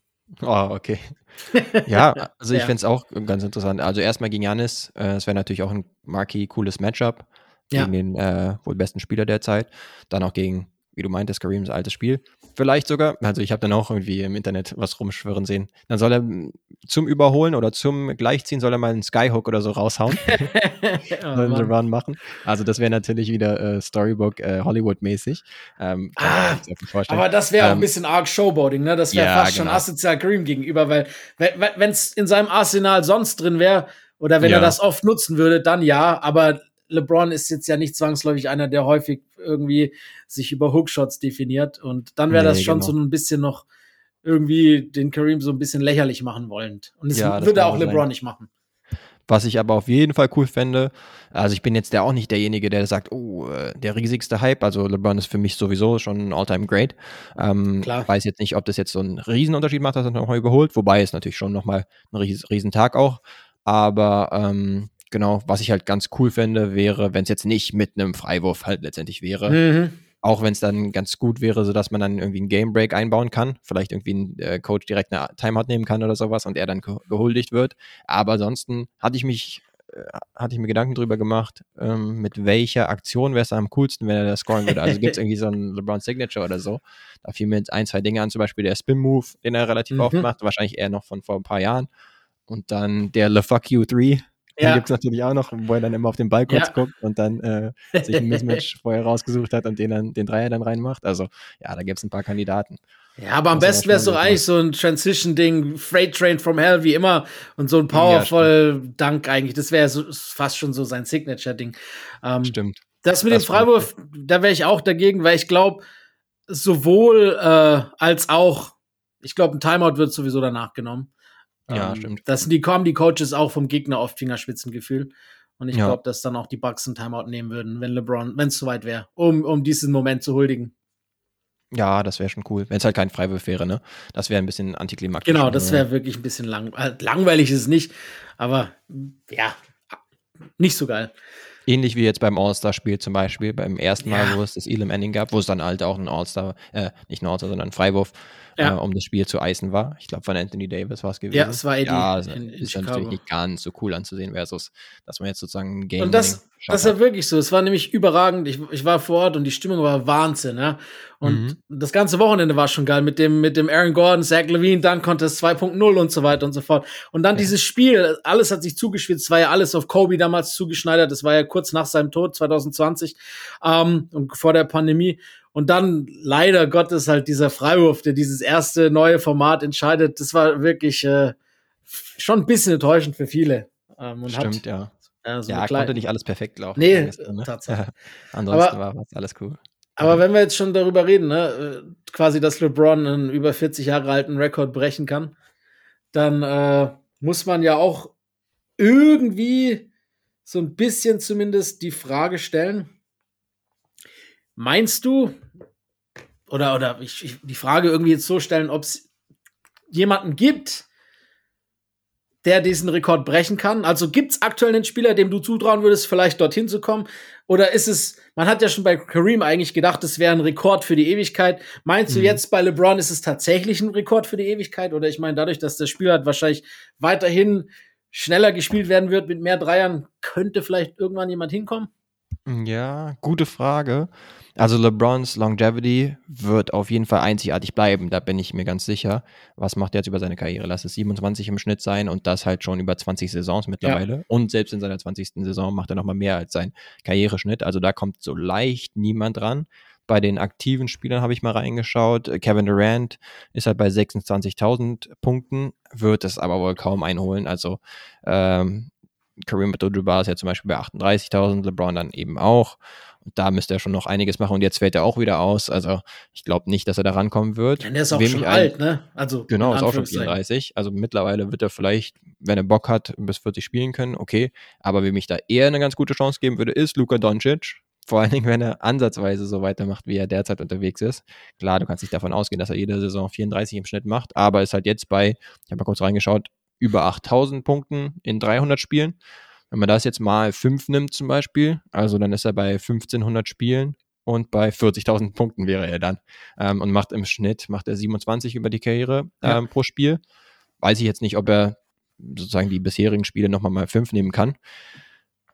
Oh, okay. ja, also ich ja. finde es auch ganz interessant. Also erstmal gegen Janis, äh, es äh, wäre natürlich auch ein marquee cooles Matchup ja. gegen den äh, wohl besten Spieler der Zeit. Dann auch gegen wie du meintest, Kareems altes Spiel. Vielleicht sogar, also ich habe dann auch irgendwie im Internet was rumschwirren sehen. Dann soll er zum Überholen oder zum Gleichziehen soll er mal einen Skyhook oder so raushauen. oh, einen Run machen. Also das wäre natürlich wieder äh, Storybook äh, Hollywood-mäßig. Ähm, ah, aber das wäre ähm, auch ein bisschen arg Showboating, ne? Das wäre ja, fast genau. schon asozial Kareem gegenüber, weil wenn es in seinem Arsenal sonst drin wäre oder wenn ja. er das oft nutzen würde, dann ja, aber LeBron ist jetzt ja nicht zwangsläufig einer, der häufig irgendwie sich über Hookshots definiert. Und dann wäre nee, das schon genau. so ein bisschen noch irgendwie den Kareem so ein bisschen lächerlich machen wollend. Und das ja, würde auch LeBron sein. nicht machen. Was ich aber auf jeden Fall cool fände, also ich bin jetzt der auch nicht derjenige, der sagt, oh, äh, der riesigste Hype. Also LeBron ist für mich sowieso schon ein All-Time Great. Ähm, Klar. Weiß jetzt nicht, ob das jetzt so einen Riesenunterschied macht, dass er nochmal überholt, wobei es natürlich schon nochmal ein Riesentag auch. Aber ähm, genau, was ich halt ganz cool fände, wäre, wenn es jetzt nicht mit einem Freiwurf halt letztendlich wäre. Mhm. Auch wenn es dann ganz gut wäre, sodass man dann irgendwie einen Game Break einbauen kann. Vielleicht irgendwie ein äh, Coach direkt eine Timeout nehmen kann oder sowas und er dann gehuldigt wird. Aber ansonsten hatte ich mich äh, hatte ich mir Gedanken drüber gemacht, ähm, mit welcher Aktion wäre es am coolsten, wenn er das scoren würde. Also gibt es irgendwie so ein LeBron Signature oder so. Da fiel mir jetzt ein, zwei Dinge an, zum Beispiel der Spin-Move, den er relativ mhm. oft macht, wahrscheinlich eher noch von vor ein paar Jahren. Und dann der Le Fuck You 3, ja. gibt es natürlich auch noch, wo er dann immer auf den Ball kurz ja. guckt und dann äh, sich ein Mismatch vorher rausgesucht hat und den, dann, den Dreier dann reinmacht. Also ja, da gibt es ein paar Kandidaten. Ja, aber am besten wäre es doch eigentlich so ein Transition-Ding, Freight Train from Hell, wie immer, und so ein Powerful ja, Dank eigentlich. Das wäre so, fast schon so sein Signature-Ding. Ähm, stimmt. Das mit das dem Freiwurf, da wäre ich auch dagegen, weil ich glaube, sowohl äh, als auch, ich glaube, ein Timeout wird sowieso danach genommen. Ja, ähm, stimmt. Das sind die, kommen die Coaches auch vom Gegner oft Fingerspitzengefühl. Und ich ja. glaube, dass dann auch die Bucks ein Timeout nehmen würden, wenn LeBron, wenn es soweit wäre, um, um diesen Moment zu huldigen. Ja, das wäre schon cool, wenn es halt kein Freiwurf wäre, ne? Das wäre ein bisschen antiklimaktisch. Genau, das wäre wirklich ein bisschen lang, äh, langweilig ist es nicht, aber ja, nicht so geil. Ähnlich wie jetzt beim All-Star-Spiel zum Beispiel, beim ersten Mal, ja. wo es das Elam Ending gab, wo es dann halt auch ein All-Star, äh, nicht ein All-Star, sondern ein Freiwurf ja. äh, um das Spiel zu eisen war. Ich glaube, von Anthony Davis war es gewesen. Ja, es war Eddie. Ja, also in, in ist Chicago. natürlich nicht ganz so cool anzusehen, versus, dass man jetzt sozusagen ein Game. Und das, das war wirklich so. Es war nämlich überragend. Ich, ich war vor Ort und die Stimmung war Wahnsinn, ja. Und mhm. das ganze Wochenende war schon geil mit dem, mit dem Aaron Gordon, Zach Levine, dann Contest 2.0 und so weiter und so fort. Und dann ja. dieses Spiel, alles hat sich zugeschwitzt, es war ja alles auf Kobe damals zugeschneidert. Das war ja kurz nach seinem Tod, 2020, ähm, und vor der Pandemie. Und dann leider Gottes halt dieser Freiwurf, der dieses erste neue Format entscheidet, das war wirklich äh, schon ein bisschen enttäuschend für viele. Ähm, Stimmt, hat, ja. Äh, so ja, konnte nicht alles perfekt laufen. Nee, ne? Tatsache. Ansonsten aber, war alles cool. Aber wenn wir jetzt schon darüber reden, ne, äh, quasi, dass LeBron einen über 40 Jahre alten Rekord brechen kann, dann äh, muss man ja auch irgendwie so ein bisschen zumindest die Frage stellen, Meinst du, oder, oder ich, ich die Frage irgendwie jetzt so stellen, ob es jemanden gibt, der diesen Rekord brechen kann? Also gibt es aktuell einen Spieler, dem du zutrauen würdest, vielleicht dorthin zu kommen? Oder ist es, man hat ja schon bei Kareem eigentlich gedacht, es wäre ein Rekord für die Ewigkeit. Meinst mhm. du jetzt bei LeBron ist es tatsächlich ein Rekord für die Ewigkeit? Oder ich meine, dadurch, dass der Spieler halt wahrscheinlich weiterhin schneller gespielt werden wird mit mehr Dreiern, könnte vielleicht irgendwann jemand hinkommen? Ja, gute Frage. Also LeBrons Longevity wird auf jeden Fall einzigartig bleiben, da bin ich mir ganz sicher. Was macht er jetzt über seine Karriere? Lass es 27 im Schnitt sein und das halt schon über 20 Saisons mittlerweile. Ja. Und selbst in seiner 20. Saison macht er nochmal mehr als sein Karriereschnitt. Also da kommt so leicht niemand dran. Bei den aktiven Spielern habe ich mal reingeschaut. Kevin Durant ist halt bei 26.000 Punkten, wird es aber wohl kaum einholen. Also ähm, Kareem Abdul-Jabbar ist ja zum Beispiel bei 38.000, LeBron dann eben auch. Da müsste er schon noch einiges machen und jetzt fällt er auch wieder aus. Also ich glaube nicht, dass er da rankommen wird. Ja, der ist auch Wem schon alt, ne? Also genau, ist auch schon 34. Also mittlerweile wird er vielleicht, wenn er Bock hat, bis 40 spielen können, okay. Aber wem ich da eher eine ganz gute Chance geben würde, ist Luka Doncic. Vor allen Dingen, wenn er ansatzweise so weitermacht, wie er derzeit unterwegs ist. Klar, du kannst nicht davon ausgehen, dass er jede Saison 34 im Schnitt macht, aber ist halt jetzt bei, ich habe mal kurz reingeschaut, über 8000 Punkten in 300 Spielen. Wenn man das jetzt mal 5 nimmt zum Beispiel, also dann ist er bei 1500 Spielen und bei 40.000 Punkten wäre er dann. Ähm, und macht im Schnitt, macht er 27 über die Karriere ähm, ja. pro Spiel. Weiß ich jetzt nicht, ob er sozusagen die bisherigen Spiele nochmal mal 5 nehmen kann.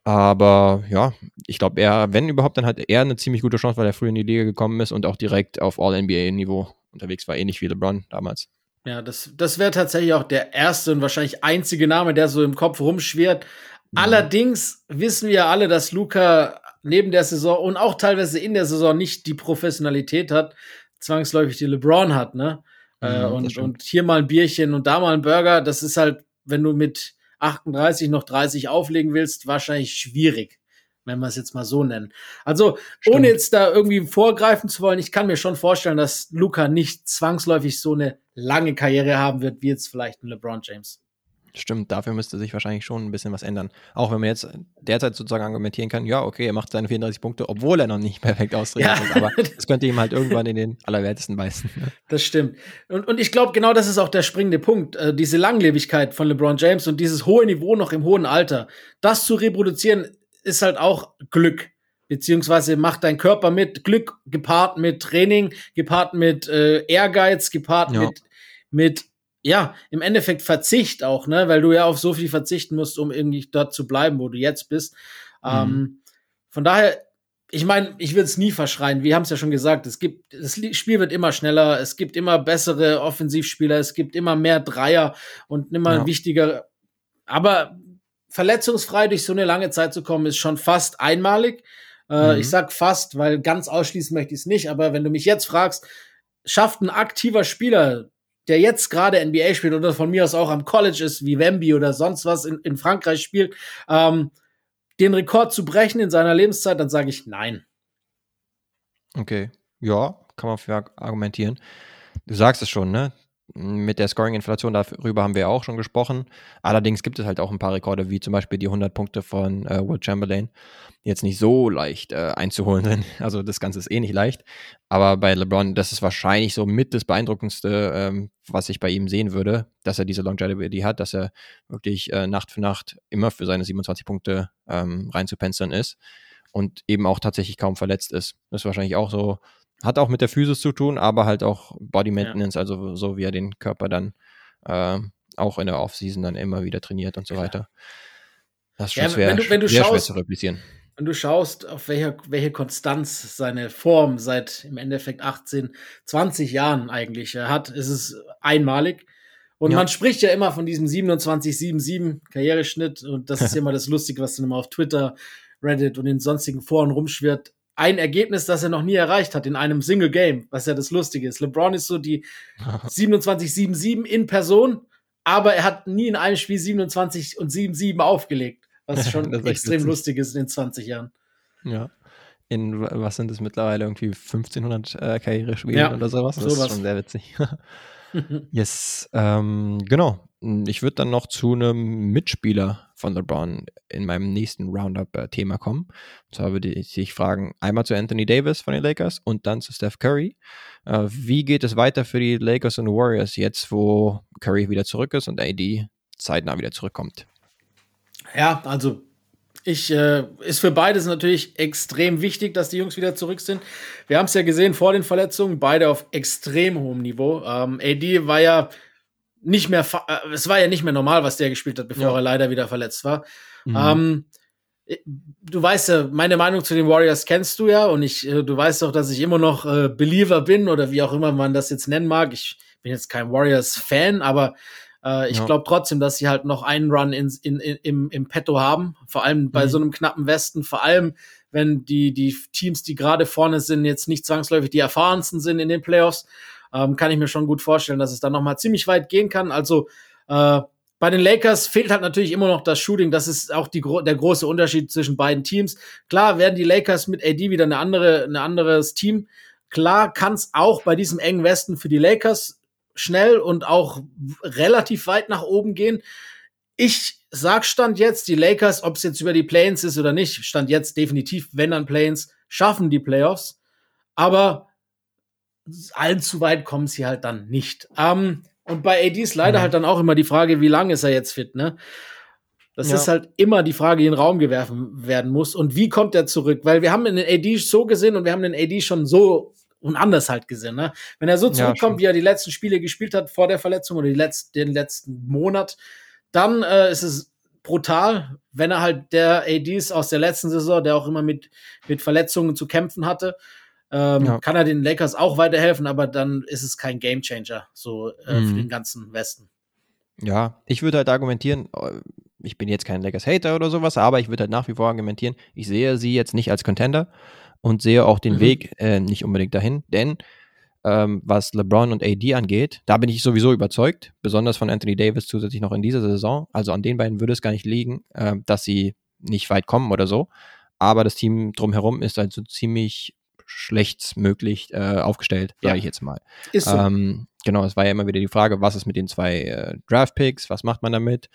Aber ja, ich glaube, er, wenn überhaupt, dann hat er eine ziemlich gute Chance, weil er früh in die Liga gekommen ist und auch direkt auf All-NBA-Niveau unterwegs war, ähnlich wie LeBron damals. Ja, das, das wäre tatsächlich auch der erste und wahrscheinlich einzige Name, der so im Kopf rumschwirrt. Mhm. Allerdings wissen wir alle, dass Luca neben der Saison und auch teilweise in der Saison nicht die Professionalität hat, zwangsläufig die LeBron hat, ne? Äh, mhm, und, und hier mal ein Bierchen und da mal ein Burger, das ist halt, wenn du mit 38 noch 30 auflegen willst, wahrscheinlich schwierig, wenn wir es jetzt mal so nennen. Also, Stimmt. ohne jetzt da irgendwie vorgreifen zu wollen, ich kann mir schon vorstellen, dass Luca nicht zwangsläufig so eine lange Karriere haben wird, wie jetzt vielleicht ein LeBron James. Stimmt, dafür müsste sich wahrscheinlich schon ein bisschen was ändern. Auch wenn man jetzt derzeit sozusagen argumentieren kann, ja, okay, er macht seine 34 Punkte, obwohl er noch nicht perfekt austrainiert ja. ist, aber das könnte ihm halt irgendwann in den Allerwertesten beißen. Ne? Das stimmt. Und, und ich glaube, genau das ist auch der springende Punkt. Äh, diese Langlebigkeit von LeBron James und dieses hohe Niveau noch im hohen Alter, das zu reproduzieren, ist halt auch Glück. Beziehungsweise macht dein Körper mit Glück gepaart mit Training, gepaart mit äh, Ehrgeiz, gepaart ja. mit, mit ja, im Endeffekt Verzicht auch, ne, weil du ja auf so viel verzichten musst, um irgendwie dort zu bleiben, wo du jetzt bist. Mhm. Ähm, von daher, ich meine, ich will es nie verschreien. Wir haben es ja schon gesagt, es gibt, das Spiel wird immer schneller, es gibt immer bessere Offensivspieler, es gibt immer mehr Dreier und immer ja. wichtiger. Aber verletzungsfrei durch so eine lange Zeit zu kommen, ist schon fast einmalig. Äh, mhm. Ich sag fast, weil ganz ausschließen möchte ich es nicht, aber wenn du mich jetzt fragst, schafft ein aktiver Spieler der jetzt gerade NBA spielt oder von mir aus auch am College ist, wie Wemby oder sonst was in, in Frankreich spielt, ähm, den Rekord zu brechen in seiner Lebenszeit, dann sage ich nein. Okay, ja, kann man für argumentieren. Du sagst es schon, ne? Mit der Scoring-Inflation, darüber haben wir auch schon gesprochen. Allerdings gibt es halt auch ein paar Rekorde, wie zum Beispiel die 100 Punkte von äh, Will Chamberlain, die jetzt nicht so leicht äh, einzuholen sind. Also das Ganze ist eh nicht leicht. Aber bei LeBron, das ist wahrscheinlich so mit das Beeindruckendste, ähm, was ich bei ihm sehen würde, dass er diese Longevity hat, dass er wirklich äh, Nacht für Nacht immer für seine 27 Punkte ähm, reinzupenstern ist und eben auch tatsächlich kaum verletzt ist. Das ist wahrscheinlich auch so hat auch mit der Physis zu tun, aber halt auch Body Maintenance, ja. also so wie er den Körper dann äh, auch in der Offseason dann immer wieder trainiert und so weiter. Das ist schon ja, schwer, wenn du, wenn du sehr schaust, schwer zu replizieren. Wenn du schaust, auf welche, welche Konstanz seine Form seit im Endeffekt 18, 20 Jahren eigentlich hat, ist es einmalig. Und ja. man spricht ja immer von diesem 27-7-7 Karriereschnitt und das ist immer das Lustige, was dann immer auf Twitter, Reddit und in sonstigen Foren rumschwirrt ein Ergebnis, das er noch nie erreicht hat in einem Single Game, was ja das Lustige ist. LeBron ist so die 27-7-7 in Person, aber er hat nie in einem Spiel 27 und 7-7 aufgelegt, was schon extrem witzig. lustig ist in den 20 Jahren. Ja. In was sind es mittlerweile irgendwie 1500 äh, Karrierespiele ja, oder sowas? Das sowas. ist schon sehr witzig. yes, ähm, genau. Ich würde dann noch zu einem Mitspieler von LeBron in meinem nächsten Roundup-Thema kommen. Und zwar würde ich dich fragen, einmal zu Anthony Davis von den Lakers und dann zu Steph Curry. Äh, wie geht es weiter für die Lakers und Warriors jetzt, wo Curry wieder zurück ist und AD zeitnah wieder zurückkommt? Ja, also ich äh, ist für beides natürlich extrem wichtig, dass die Jungs wieder zurück sind. Wir haben es ja gesehen vor den Verletzungen, beide auf extrem hohem Niveau. Ähm, AD war ja nicht mehr, äh, es war ja nicht mehr normal, was der gespielt hat, bevor ja. er leider wieder verletzt war. Mhm. Ähm, äh, du weißt ja, meine Meinung zu den Warriors kennst du ja und ich, äh, du weißt auch, dass ich immer noch äh, Believer bin oder wie auch immer man das jetzt nennen mag. Ich bin jetzt kein Warriors-Fan, aber äh, ich ja. glaube trotzdem, dass sie halt noch einen Run in, in, in, im, im Petto haben, vor allem bei mhm. so einem knappen Westen, vor allem wenn die, die Teams, die gerade vorne sind, jetzt nicht zwangsläufig die erfahrensten sind in den Playoffs ähm, kann ich mir schon gut vorstellen, dass es dann nochmal ziemlich weit gehen kann. Also äh, bei den Lakers fehlt halt natürlich immer noch das Shooting. Das ist auch die, der große Unterschied zwischen beiden Teams. Klar werden die Lakers mit AD wieder eine andere, ein anderes Team. Klar kann es auch bei diesem engen Westen für die Lakers schnell und auch relativ weit nach oben gehen. Ich sag Stand jetzt, die Lakers, ob es jetzt über die Plains ist oder nicht, Stand jetzt definitiv, wenn dann Plains, schaffen die Playoffs. Aber allzu weit kommen sie halt dann nicht. Ähm, und bei AD ist leider mhm. halt dann auch immer die Frage, wie lange ist er jetzt fit, ne? Das ja. ist halt immer die Frage, die in den Raum gewerfen werden muss. Und wie kommt er zurück? Weil wir haben den AD so gesehen und wir haben den AD schon so und anders halt gesehen. Ne? Wenn er so zurückkommt, ja, wie er die letzten Spiele gespielt hat vor der Verletzung oder die letzten, den letzten Monat, dann äh, ist es brutal, wenn er halt der AD ist aus der letzten Saison, der auch immer mit, mit Verletzungen zu kämpfen hatte. Ähm, ja. Kann er den Lakers auch weiterhelfen, aber dann ist es kein Gamechanger so äh, mhm. für den ganzen Westen. Ja, ich würde halt argumentieren, äh, ich bin jetzt kein Lakers-Hater oder sowas, aber ich würde halt nach wie vor argumentieren, ich sehe sie jetzt nicht als Contender und sehe auch den mhm. Weg äh, nicht unbedingt dahin, denn ähm, was LeBron und AD angeht, da bin ich sowieso überzeugt, besonders von Anthony Davis zusätzlich noch in dieser Saison. Also an den beiden würde es gar nicht liegen, äh, dass sie nicht weit kommen oder so. Aber das Team drumherum ist halt so ziemlich schlecht möglich äh, aufgestellt, sage ja. ich jetzt mal. Ist so. Ähm, genau, es war ja immer wieder die Frage, was ist mit den zwei äh, Draft-Picks, was macht man damit?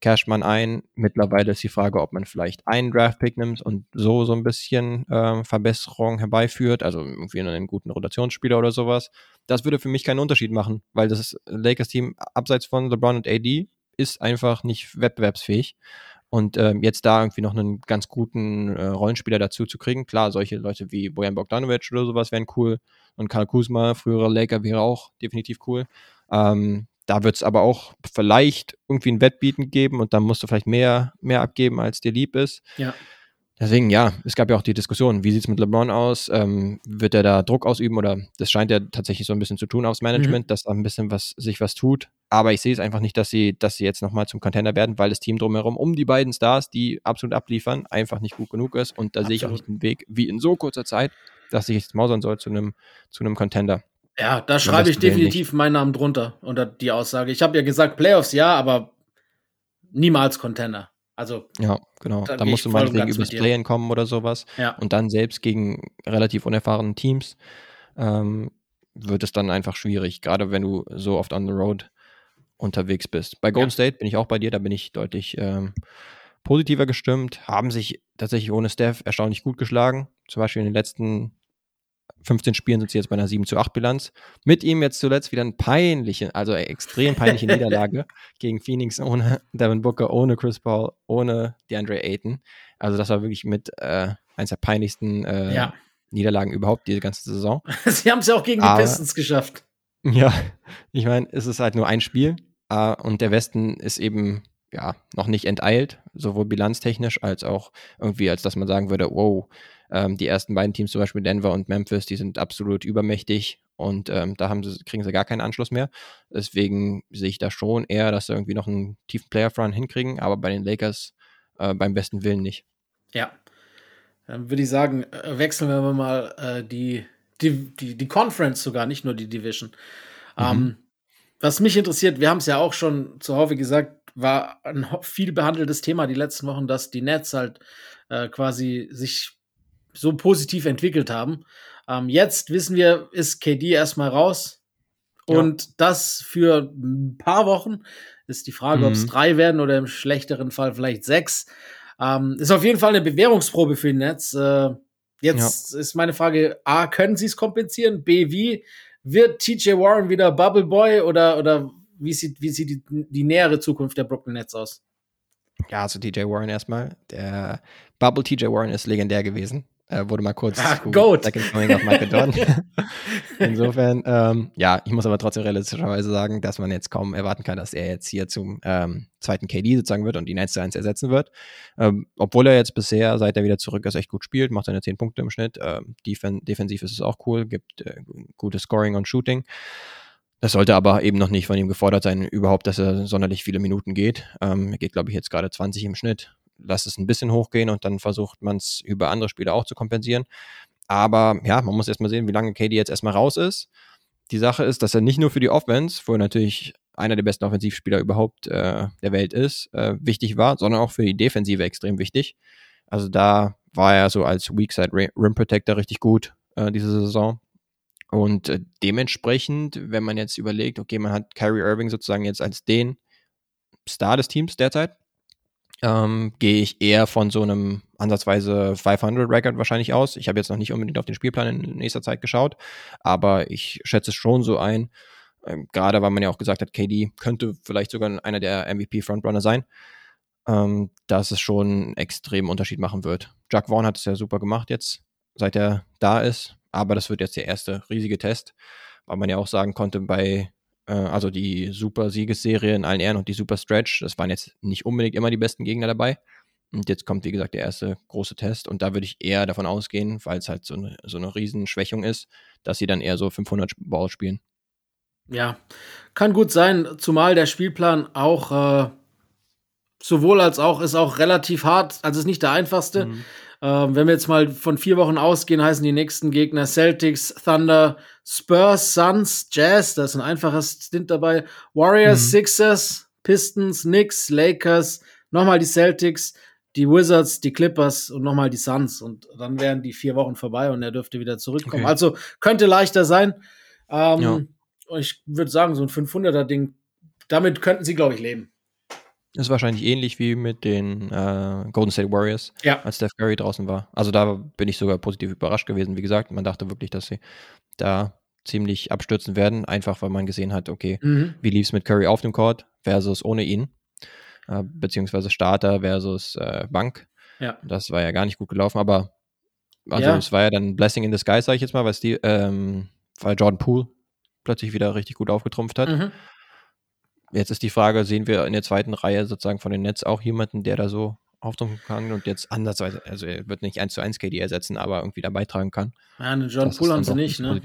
casht man ein. Mittlerweile ist die Frage, ob man vielleicht einen Draft-Pick nimmt und so so ein bisschen äh, Verbesserung herbeiführt, also irgendwie einen guten Rotationsspieler oder sowas. Das würde für mich keinen Unterschied machen, weil das Lakers-Team abseits von LeBron und AD ist einfach nicht wettbewerbsfähig. Und ähm, jetzt da irgendwie noch einen ganz guten äh, Rollenspieler dazu zu kriegen, klar, solche Leute wie Bojan Bogdanovic oder sowas wären cool. Und Karl Kuzma, früherer Laker, wäre auch definitiv cool. Ähm, da wird es aber auch vielleicht irgendwie ein Wettbieten geben und dann musst du vielleicht mehr, mehr abgeben, als dir lieb ist. Ja. Deswegen, ja, es gab ja auch die Diskussion, wie sieht es mit LeBron aus? Ähm, wird er da Druck ausüben oder das scheint ja tatsächlich so ein bisschen zu tun aufs Management, mhm. dass da ein bisschen was sich was tut. Aber ich sehe es einfach nicht, dass sie, dass sie jetzt nochmal zum Contender werden, weil das Team drumherum um die beiden Stars, die absolut abliefern, einfach nicht gut genug ist. Und da sehe ich auch nicht den Weg, wie in so kurzer Zeit, dass sich jetzt mausern soll zu einem, zu einem Contender. Ja, da schreibe ich definitiv meinen Namen drunter unter die Aussage. Ich habe ja gesagt Playoffs ja, aber niemals Contender. Also ja, genau. Da, musst du meinetwegen übers Playen kommen oder sowas. Ja. Und dann selbst gegen relativ unerfahrene Teams ähm, wird es dann einfach schwierig, gerade wenn du so oft on the road unterwegs bist. Bei Golden ja. State bin ich auch bei dir, da bin ich deutlich ähm, positiver gestimmt, haben sich tatsächlich ohne Steph erstaunlich gut geschlagen. Zum Beispiel in den letzten 15 Spielen sind sie jetzt bei einer 7 zu 8 Bilanz. Mit ihm jetzt zuletzt wieder eine peinliche, also extrem peinliche Niederlage gegen Phoenix ohne Devin Booker, ohne Chris Paul, ohne DeAndre Ayton. Also das war wirklich mit äh, eines der peinlichsten äh, ja. Niederlagen überhaupt diese ganze Saison. sie haben es ja auch gegen Aber, die Pistons geschafft. Ja, ich meine, es ist halt nur ein Spiel äh, und der Westen ist eben ja noch nicht enteilt, sowohl bilanztechnisch als auch irgendwie, als dass man sagen würde, wow, ähm, die ersten beiden Teams, zum Beispiel Denver und Memphis, die sind absolut übermächtig und ähm, da haben sie, kriegen sie gar keinen Anschluss mehr. Deswegen sehe ich da schon eher, dass sie irgendwie noch einen tiefen Player-Run hinkriegen, aber bei den Lakers äh, beim besten Willen nicht. Ja. Dann würde ich sagen, äh, wechseln wir mal äh, die, die, die, die Conference sogar, nicht nur die Division. Mhm. Ähm, was mich interessiert, wir haben es ja auch schon zu Hause gesagt, war ein viel behandeltes Thema die letzten Wochen, dass die Nets halt äh, quasi sich so positiv entwickelt haben. Ähm, jetzt wissen wir, ist KD erstmal raus. Und ja. das für ein paar Wochen ist die Frage, mhm. ob es drei werden oder im schlechteren Fall vielleicht sechs. Ähm, ist auf jeden Fall eine Bewährungsprobe für den Netz. Äh, jetzt ja. ist meine Frage: A, können sie es kompensieren? B, wie wird TJ Warren wieder Bubble Boy oder, oder wie sieht, wie sieht die, die nähere Zukunft der Brooklyn Nets aus? Ja, also TJ Warren erstmal. Der Bubble TJ Warren ist legendär gewesen. Äh, wurde mal kurz ah, Goat. Second Coming of Michael Jordan. Insofern, ähm, ja, ich muss aber trotzdem realistischerweise sagen, dass man jetzt kaum erwarten kann, dass er jetzt hier zum ähm, zweiten KD sozusagen wird und ihn 1 zu 1 ersetzen wird. Ähm, obwohl er jetzt bisher, seit er wieder zurück ist, echt gut spielt, macht seine 10 Punkte im Schnitt. Ähm, defen defensiv ist es auch cool, gibt äh, gutes Scoring und Shooting. Das sollte aber eben noch nicht von ihm gefordert sein, überhaupt, dass er sonderlich viele Minuten geht. Ähm, er geht, glaube ich, jetzt gerade 20 im Schnitt lässt es ein bisschen hochgehen und dann versucht man es über andere Spiele auch zu kompensieren. Aber ja, man muss erstmal sehen, wie lange KD jetzt erstmal raus ist. Die Sache ist, dass er nicht nur für die Offense, wo er natürlich einer der besten Offensivspieler überhaupt äh, der Welt ist, äh, wichtig war, sondern auch für die Defensive extrem wichtig. Also da war er so als Weakside Rim Protector richtig gut äh, diese Saison. Und äh, dementsprechend, wenn man jetzt überlegt, okay, man hat Kyrie Irving sozusagen jetzt als den Star des Teams derzeit, ähm, gehe ich eher von so einem ansatzweise 500-Record wahrscheinlich aus. Ich habe jetzt noch nicht unbedingt auf den Spielplan in nächster Zeit geschaut, aber ich schätze es schon so ein, ähm, gerade weil man ja auch gesagt hat, KD könnte vielleicht sogar einer der MVP-Frontrunner sein, ähm, dass es schon einen extremen Unterschied machen wird. Jack Vaughn hat es ja super gemacht jetzt, seit er da ist, aber das wird jetzt der erste riesige Test, weil man ja auch sagen konnte, bei also die super Siegesserie in allen Ehren und die super Stretch, das waren jetzt nicht unbedingt immer die besten Gegner dabei. Und jetzt kommt, wie gesagt, der erste große Test. Und da würde ich eher davon ausgehen, weil es halt so eine, so eine Riesenschwächung ist, dass sie dann eher so 500 Ball spielen. Ja, kann gut sein, zumal der Spielplan auch äh, sowohl als auch ist auch relativ hart, also ist nicht der einfachste. Mhm. Ähm, wenn wir jetzt mal von vier Wochen ausgehen, heißen die nächsten Gegner Celtics, Thunder, Spurs, Suns, Jazz, da ist ein einfaches Stint dabei, Warriors, mhm. Sixers, Pistons, Knicks, Lakers, nochmal die Celtics, die Wizards, die Clippers und nochmal die Suns. Und dann wären die vier Wochen vorbei und er dürfte wieder zurückkommen. Okay. Also könnte leichter sein. Ähm, ja. Ich würde sagen, so ein 500er-Ding, damit könnten sie, glaube ich, leben. Das ist wahrscheinlich ähnlich wie mit den äh, Golden State Warriors, ja. als Steph Curry draußen war. Also da bin ich sogar positiv überrascht gewesen. Wie gesagt, man dachte wirklich, dass sie da ziemlich abstürzen werden, einfach weil man gesehen hat, okay, mhm. wie lief es mit Curry auf dem Court versus ohne ihn äh, beziehungsweise Starter versus äh, Bank. Ja. Das war ja gar nicht gut gelaufen, aber also ja. es war ja dann Blessing in Disguise, sag ich jetzt mal, weil, die, ähm, weil Jordan Poole plötzlich wieder richtig gut aufgetrumpft hat. Mhm. Jetzt ist die Frage, sehen wir in der zweiten Reihe sozusagen von den Nets auch jemanden, der da so auftrumpfen kann und jetzt andersweise, also er wird nicht 1 zu 1 KD ersetzen, aber irgendwie da beitragen kann. Ja, einen Jordan Poole haben sie nicht, ne?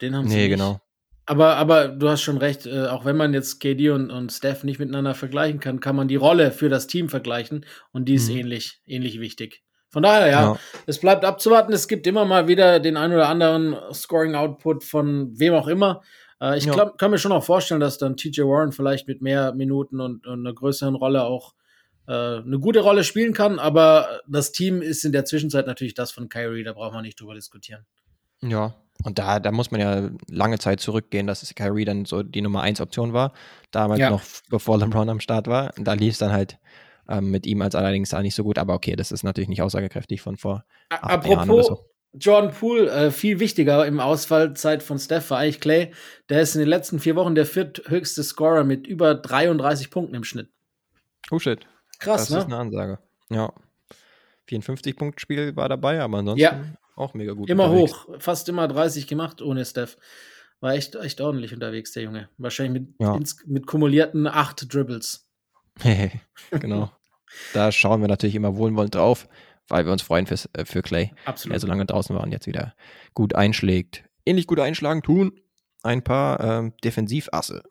Den haben sie nee, nicht. genau. Aber, aber du hast schon recht, äh, auch wenn man jetzt KD und, und Steph nicht miteinander vergleichen kann, kann man die Rolle für das Team vergleichen und die ist mhm. ähnlich, ähnlich wichtig. Von daher, ja, ja, es bleibt abzuwarten. Es gibt immer mal wieder den ein oder anderen Scoring-Output von wem auch immer. Äh, ich ja. glaub, kann mir schon auch vorstellen, dass dann TJ Warren vielleicht mit mehr Minuten und, und einer größeren Rolle auch äh, eine gute Rolle spielen kann. Aber das Team ist in der Zwischenzeit natürlich das von Kyrie, da braucht man nicht drüber diskutieren. Ja, und da, da muss man ja lange Zeit zurückgehen, dass Kyrie dann so die Nummer 1 Option war. Damals ja. noch bevor LeBron am Start war. Da lief es dann halt ähm, mit ihm als allerdings auch nicht so gut. Aber okay, das ist natürlich nicht aussagekräftig von vor. Apropos so. Jordan Poole, äh, viel wichtiger im Ausfallzeit von Steph war eigentlich Clay. Der ist in den letzten vier Wochen der vierthöchste Scorer mit über 33 Punkten im Schnitt. Oh shit. Krass, das ne? Das ist eine Ansage. Ja. 54-Punkt-Spiel war dabei, aber ansonsten ja. Auch mega gut. Immer unterwegs. hoch, fast immer 30 gemacht ohne Steph. War echt, echt ordentlich unterwegs, der Junge. Wahrscheinlich mit, ja. ins, mit kumulierten acht Dribbles. genau. da schauen wir natürlich immer wohlwollend drauf, weil wir uns freuen für, äh, für Clay, Absolut. der so lange draußen war und jetzt wieder gut einschlägt. Ähnlich gut einschlagen tun ein paar ähm, Defensivasse,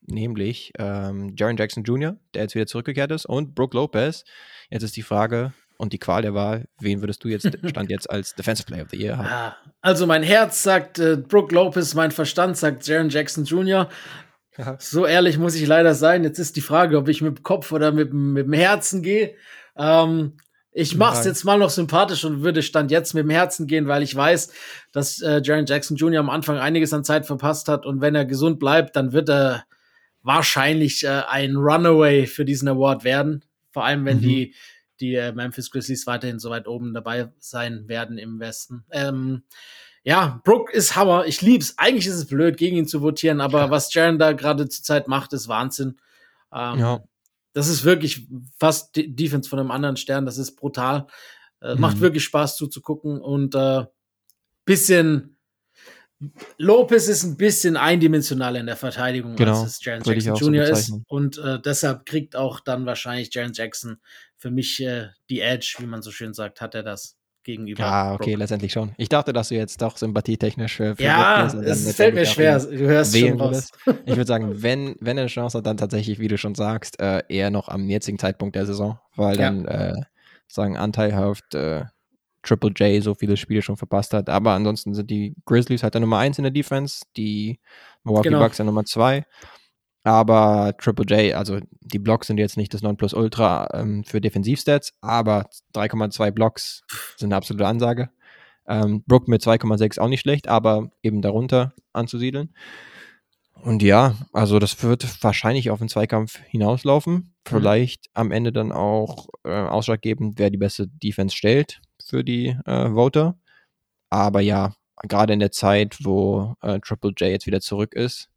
nämlich ähm, Jaron Jackson Jr., der jetzt wieder zurückgekehrt ist, und Brooke Lopez. Jetzt ist die Frage, und die Qual der Wahl, wen würdest du jetzt, stand jetzt als Defensive Player of the Year haben? Ah, also mein Herz sagt äh, Brooke Lopez, mein Verstand sagt Jaron Jackson Jr. So ehrlich muss ich leider sein. Jetzt ist die Frage, ob ich mit dem Kopf oder mit, mit dem Herzen gehe. Ähm, ich mach's jetzt mal noch sympathisch und würde Stand jetzt mit dem Herzen gehen, weil ich weiß, dass äh, Jaron Jackson Jr. am Anfang einiges an Zeit verpasst hat und wenn er gesund bleibt, dann wird er wahrscheinlich äh, ein Runaway für diesen Award werden. Vor allem, wenn mhm. die die äh, Memphis Grizzlies weiterhin so weit oben dabei sein werden im Westen. Ähm, ja, Brook ist Hammer. Ich lieb's. Eigentlich ist es blöd, gegen ihn zu votieren, aber ja. was Jaron da gerade zurzeit macht, ist Wahnsinn. Ähm, ja. Das ist wirklich fast die Defense von einem anderen Stern. Das ist brutal. Äh, mhm. Macht wirklich Spaß zuzugucken und äh, bisschen Lopez ist ein bisschen eindimensionaler in der Verteidigung, genau, als es Jaren Jackson Jr. So ist. Und äh, deshalb kriegt auch dann wahrscheinlich Jaren Jackson für mich äh, die Edge, wie man so schön sagt, hat er das gegenüber. Ja, okay, Brook. letztendlich schon. Ich dachte, dass du jetzt doch sympathietechnisch für, für Ja, es fällt mir schwer. Du hörst schon raus. Ich würde sagen, wenn, wenn er eine Chance hat, dann tatsächlich, wie du schon sagst, äh, eher noch am jetzigen Zeitpunkt der Saison, weil ja. dann äh, sagen anteilhaft äh, Triple J so viele Spiele schon verpasst hat. Aber ansonsten sind die Grizzlies halt der Nummer 1 in der Defense, die Milwaukee genau. Bucks der Nummer 2. Aber Triple J, also die Blocks sind jetzt nicht das Nonplusultra ähm, für Defensivstats, aber 3,2 Blocks sind eine absolute Ansage. Ähm, Brook mit 2,6 auch nicht schlecht, aber eben darunter anzusiedeln. Und ja, also das wird wahrscheinlich auf den Zweikampf hinauslaufen. Mhm. Vielleicht mhm. am Ende dann auch äh, ausschlaggebend, wer die beste Defense stellt für die äh, Voter. Aber ja, gerade in der Zeit, wo äh, Triple J jetzt wieder zurück ist,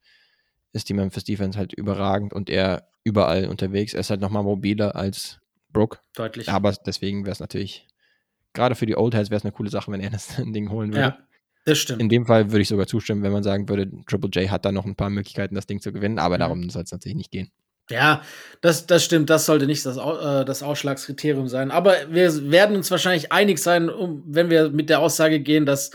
ist die Memphis Defense halt überragend und er überall unterwegs. Er ist halt nochmal mobiler als Brooke. Deutlich. Aber deswegen wäre es natürlich, gerade für die Old Heads wäre es eine coole Sache, wenn er das Ding holen würde. Ja. Das stimmt. In dem Fall würde ich sogar zustimmen, wenn man sagen würde, Triple J hat da noch ein paar Möglichkeiten, das Ding zu gewinnen, aber mhm. darum soll es natürlich nicht gehen. Ja, das, das stimmt. Das sollte nicht das, äh, das Ausschlagskriterium sein. Aber wir werden uns wahrscheinlich einig sein, um, wenn wir mit der Aussage gehen, dass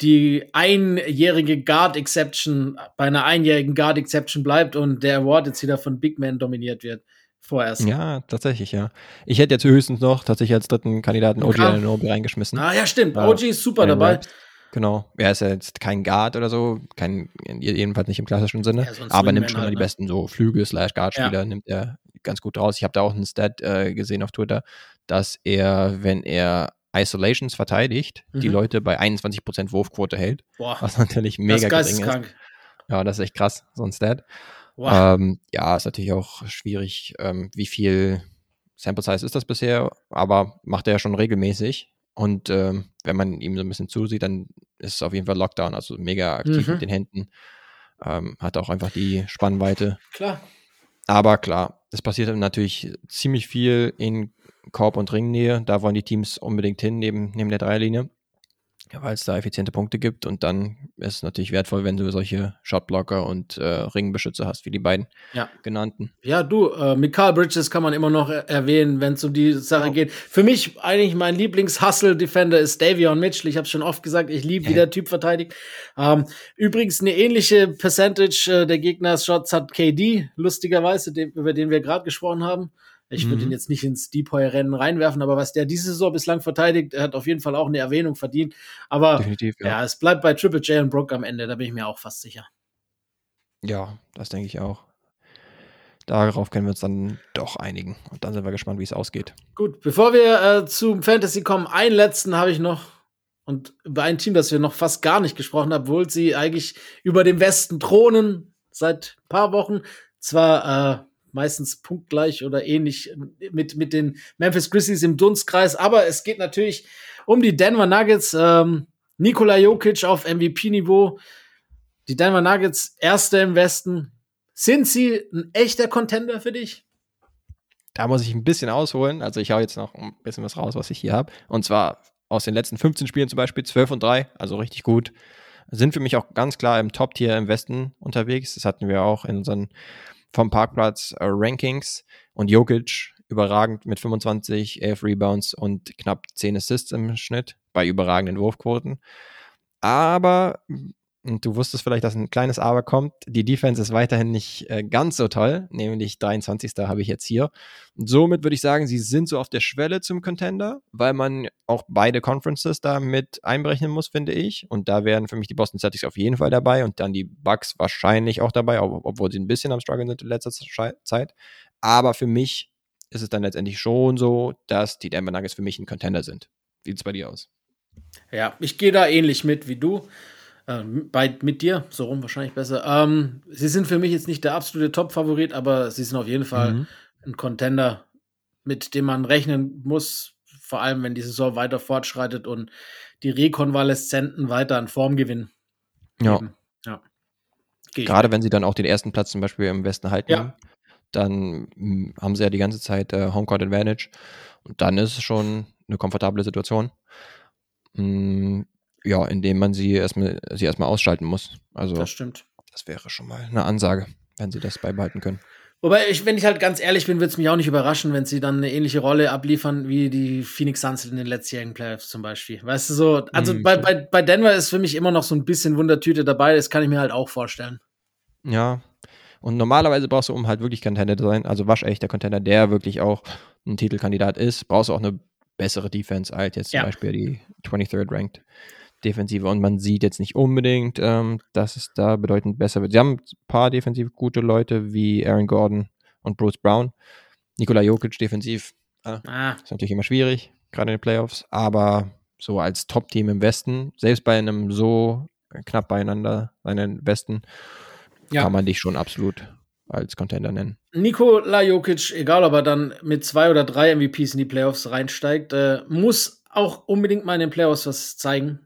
die einjährige Guard Exception bei einer einjährigen Guard Exception bleibt und der Award jetzt wieder von Big Man dominiert wird. Vorerst. Ja, tatsächlich, ja. Ich hätte jetzt höchstens noch tatsächlich als dritten Kandidaten OG Ananobi reingeschmissen. Ah, ja, stimmt. OG ist super dabei. Raps. Genau. Er ist ja jetzt kein Guard oder so, kein, jedenfalls nicht im klassischen Sinne, ja, aber nimmt schon mal die ne? besten so Flügel slash Guard-Spieler, ja. nimmt er ganz gut raus. Ich habe da auch einen Stat äh, gesehen auf Twitter, dass er, wenn er Isolations verteidigt, mhm. die Leute bei 21% Wurfquote hält. Boah. Was natürlich mega das gering ist. Ja, das ist echt krass, so ein Stat. Ähm, ja, ist natürlich auch schwierig, ähm, wie viel Sample Size ist das bisher, aber macht er ja schon regelmäßig. Und ähm, wenn man ihm so ein bisschen zusieht, dann ist es auf jeden Fall Lockdown, also mega aktiv mhm. mit den Händen. Ähm, hat auch einfach die Spannweite. Klar. Aber klar, es passiert natürlich ziemlich viel in Korb- und Ringnähe. Da wollen die Teams unbedingt hin, neben, neben der Dreierlinie weil es da effiziente Punkte gibt und dann ist es natürlich wertvoll, wenn du solche Shotblocker und äh, Ringbeschützer hast, wie die beiden ja. genannten. Ja, du, äh, Mikael Bridges kann man immer noch erwähnen, wenn es um die Sache oh. geht. Für mich eigentlich mein Lieblings-Hustle-Defender ist Davion Mitchell. Ich habe schon oft gesagt, ich liebe, wie der Typ verteidigt. Ähm, übrigens eine ähnliche Percentage äh, der Gegner-Shots hat KD, lustigerweise, den, über den wir gerade gesprochen haben. Ich würde mhm. ihn jetzt nicht ins Depoy-Rennen reinwerfen, aber was der diese Saison bislang verteidigt, er hat auf jeden Fall auch eine Erwähnung verdient. Aber ja. ja, es bleibt bei Triple J und Brook am Ende, da bin ich mir auch fast sicher. Ja, das denke ich auch. Darauf können wir uns dann doch einigen. Und dann sind wir gespannt, wie es ausgeht. Gut, bevor wir äh, zum Fantasy kommen, einen letzten habe ich noch. Und über ein Team, das wir noch fast gar nicht gesprochen haben, obwohl sie eigentlich über dem Westen thronen seit ein paar Wochen. Zwar äh, meistens punktgleich oder ähnlich mit, mit den Memphis Grizzlies im Dunstkreis. Aber es geht natürlich um die Denver Nuggets. Ähm, Nikola Jokic auf MVP-Niveau. Die Denver Nuggets, erste im Westen. Sind sie ein echter Contender für dich? Da muss ich ein bisschen ausholen. Also ich hau jetzt noch ein bisschen was raus, was ich hier habe. Und zwar aus den letzten 15 Spielen zum Beispiel 12 und 3, also richtig gut. Sind für mich auch ganz klar im Top-Tier im Westen unterwegs. Das hatten wir auch in unseren vom Parkplatz äh, Rankings und Jokic überragend mit 25, 11 Rebounds und knapp 10 Assists im Schnitt bei überragenden Wurfquoten. Aber, und du wusstest vielleicht, dass ein kleines Aber kommt, die Defense ist weiterhin nicht äh, ganz so toll, nämlich 23. habe ich jetzt hier. Und somit würde ich sagen, sie sind so auf der Schwelle zum Contender, weil man auch beide Conferences da mit einberechnen muss, finde ich. Und da wären für mich die Boston Celtics auf jeden Fall dabei und dann die Bucks wahrscheinlich auch dabei, obwohl sie ein bisschen am Struggle sind in letzter Zeit. Aber für mich ist es dann letztendlich schon so, dass die Denver Nuggets für mich ein Contender sind. Wie sieht es bei dir aus? Ja, ich gehe da ähnlich mit wie du. Äh, bei, mit dir, so rum wahrscheinlich besser. Ähm, sie sind für mich jetzt nicht der absolute Top-Favorit, aber sie sind auf jeden Fall mhm. ein Contender, mit dem man rechnen muss, vor allem wenn die Saison weiter fortschreitet und die Rekonvaleszenten weiter an Form gewinnen. Ja. ja. Gerade wenn sie dann auch den ersten Platz zum Beispiel im Westen halten, ja. dann hm, haben sie ja die ganze Zeit äh, Homecourt Advantage und dann ist es schon eine komfortable Situation. Hm, ja, indem man sie erstmal, sie erstmal ausschalten muss. Also, das stimmt. Das wäre schon mal eine Ansage, wenn sie das beibehalten können. Wobei, ich, wenn ich halt ganz ehrlich bin, würde es mich auch nicht überraschen, wenn sie dann eine ähnliche Rolle abliefern wie die Phoenix Suns in den letztjährigen Playoffs zum Beispiel. Weißt du so, also mhm. bei, bei, bei Denver ist für mich immer noch so ein bisschen Wundertüte dabei, das kann ich mir halt auch vorstellen. Ja. Und normalerweise brauchst du, um halt wirklich Contender zu sein, also waschechter Contender, der wirklich auch ein Titelkandidat ist, brauchst du auch eine bessere Defense als jetzt zum ja. Beispiel die 23rd Ranked Defensive. Und man sieht jetzt nicht unbedingt, ähm, dass es da bedeutend besser wird. Sie haben ein paar defensiv gute Leute wie Aaron Gordon und Bruce Brown. Nikola Jokic defensiv äh, ah. ist natürlich immer schwierig, gerade in den Playoffs. Aber so als Top-Team im Westen, selbst bei einem so knapp beieinander seinen Westen, ja. kann man dich schon absolut als Contender nennen. Nikola Jokic, egal ob er dann mit zwei oder drei MVPs in die Playoffs reinsteigt, äh, muss auch unbedingt mal in den Playoffs was zeigen,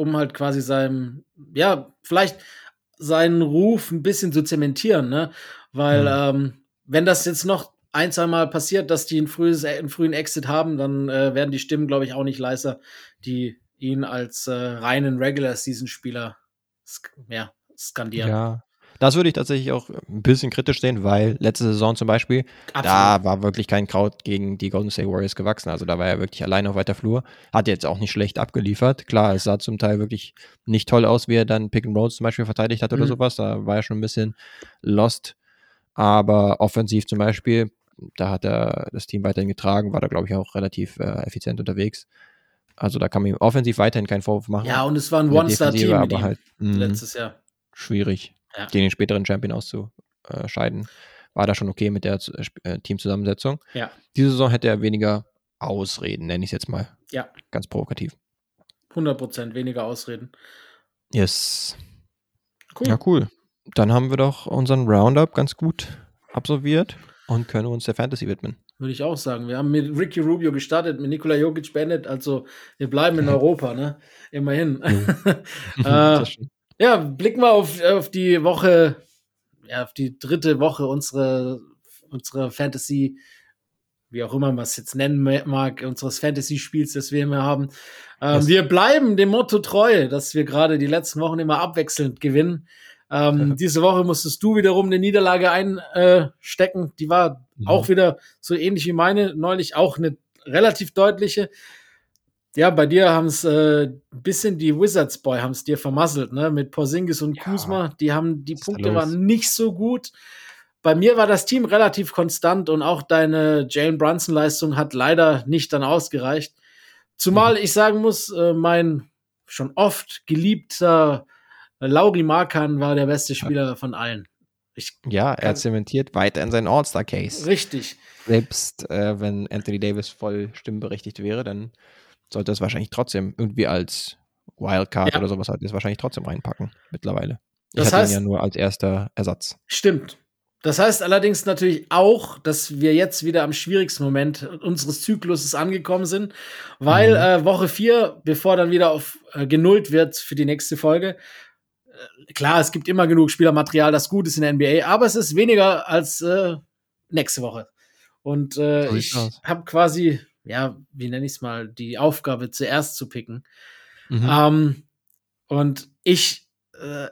um halt quasi seinem, ja, vielleicht seinen Ruf ein bisschen zu zementieren, ne? Weil, mhm. ähm, wenn das jetzt noch ein, zwei Mal passiert, dass die ein frühes, einen frühen Exit haben, dann äh, werden die Stimmen, glaube ich, auch nicht leiser, die ihn als äh, reinen Regular-Season-Spieler ja, skandieren. Ja, das würde ich tatsächlich auch ein bisschen kritisch sehen, weil letzte Saison zum Beispiel, Absolut. da war wirklich kein Kraut gegen die Golden State Warriors gewachsen. Also da war er wirklich alleine auf weiter Flur. Hat jetzt auch nicht schlecht abgeliefert. Klar, es sah zum Teil wirklich nicht toll aus, wie er dann Pick and Rolls zum Beispiel verteidigt hat oder mhm. sowas. Da war er schon ein bisschen lost. Aber offensiv zum Beispiel, da hat er das Team weiterhin getragen, war da, glaube ich, auch relativ äh, effizient unterwegs. Also da kann man ihm offensiv weiterhin keinen Vorwurf machen. Ja, und es war ein One-Star-Team aber halt, mh, letztes Jahr. Schwierig ja. gegen den späteren Champion auszuscheiden. War da schon okay mit der äh, Teamzusammensetzung. Ja. Diese Saison hätte er weniger Ausreden, nenne ich es jetzt mal. Ja. Ganz provokativ. 100% weniger Ausreden. Yes. Cool. Ja, cool. Dann haben wir doch unseren Roundup ganz gut absolviert und können uns der Fantasy widmen. Würde ich auch sagen. Wir haben mit Ricky Rubio gestartet, mit Nikola Jokic Bennett, also wir bleiben in Europa, ne? Immerhin. äh, ja, blicken wir auf, auf die Woche, ja, auf die dritte Woche unserer, unserer Fantasy, wie auch immer man es jetzt nennen mag, unseres Fantasy-Spiels, das wir immer haben. Ähm, wir bleiben dem Motto treu, dass wir gerade die letzten Wochen immer abwechselnd gewinnen. Ähm, diese Woche musstest du wiederum eine Niederlage einstecken. Die war mhm. auch wieder so ähnlich wie meine, neulich auch eine relativ deutliche. Ja, bei dir haben es äh, ein bisschen die Wizards Boy haben es dir vermasselt, ne? Mit Porzingis und ja, Kuzma. Die haben, die Punkte waren nicht so gut. Bei mir war das Team relativ konstant und auch deine Jalen Brunson Leistung hat leider nicht dann ausgereicht. Zumal mhm. ich sagen muss, äh, mein schon oft geliebter Lauri Markan war der beste Spieler ja. von allen. Ich ja, er zementiert weiter in seinen All-Star-Case. Richtig. Selbst äh, wenn Anthony Davis voll stimmberechtigt wäre, dann sollte es wahrscheinlich trotzdem irgendwie als Wildcard ja. oder sowas halt jetzt wahrscheinlich trotzdem reinpacken mittlerweile. Ich das heißt, ihn ja nur als erster Ersatz. Stimmt. Das heißt allerdings natürlich auch, dass wir jetzt wieder am schwierigsten Moment unseres Zykluses angekommen sind, weil mhm. äh, Woche 4, bevor dann wieder auf äh, genullt wird für die nächste Folge, äh, klar, es gibt immer genug Spielermaterial, das gut ist in der NBA, aber es ist weniger als äh, nächste Woche. Und äh, ich habe quasi ja, wie nenne ich es mal, die Aufgabe zuerst zu picken. Mhm. Ähm, und ich äh,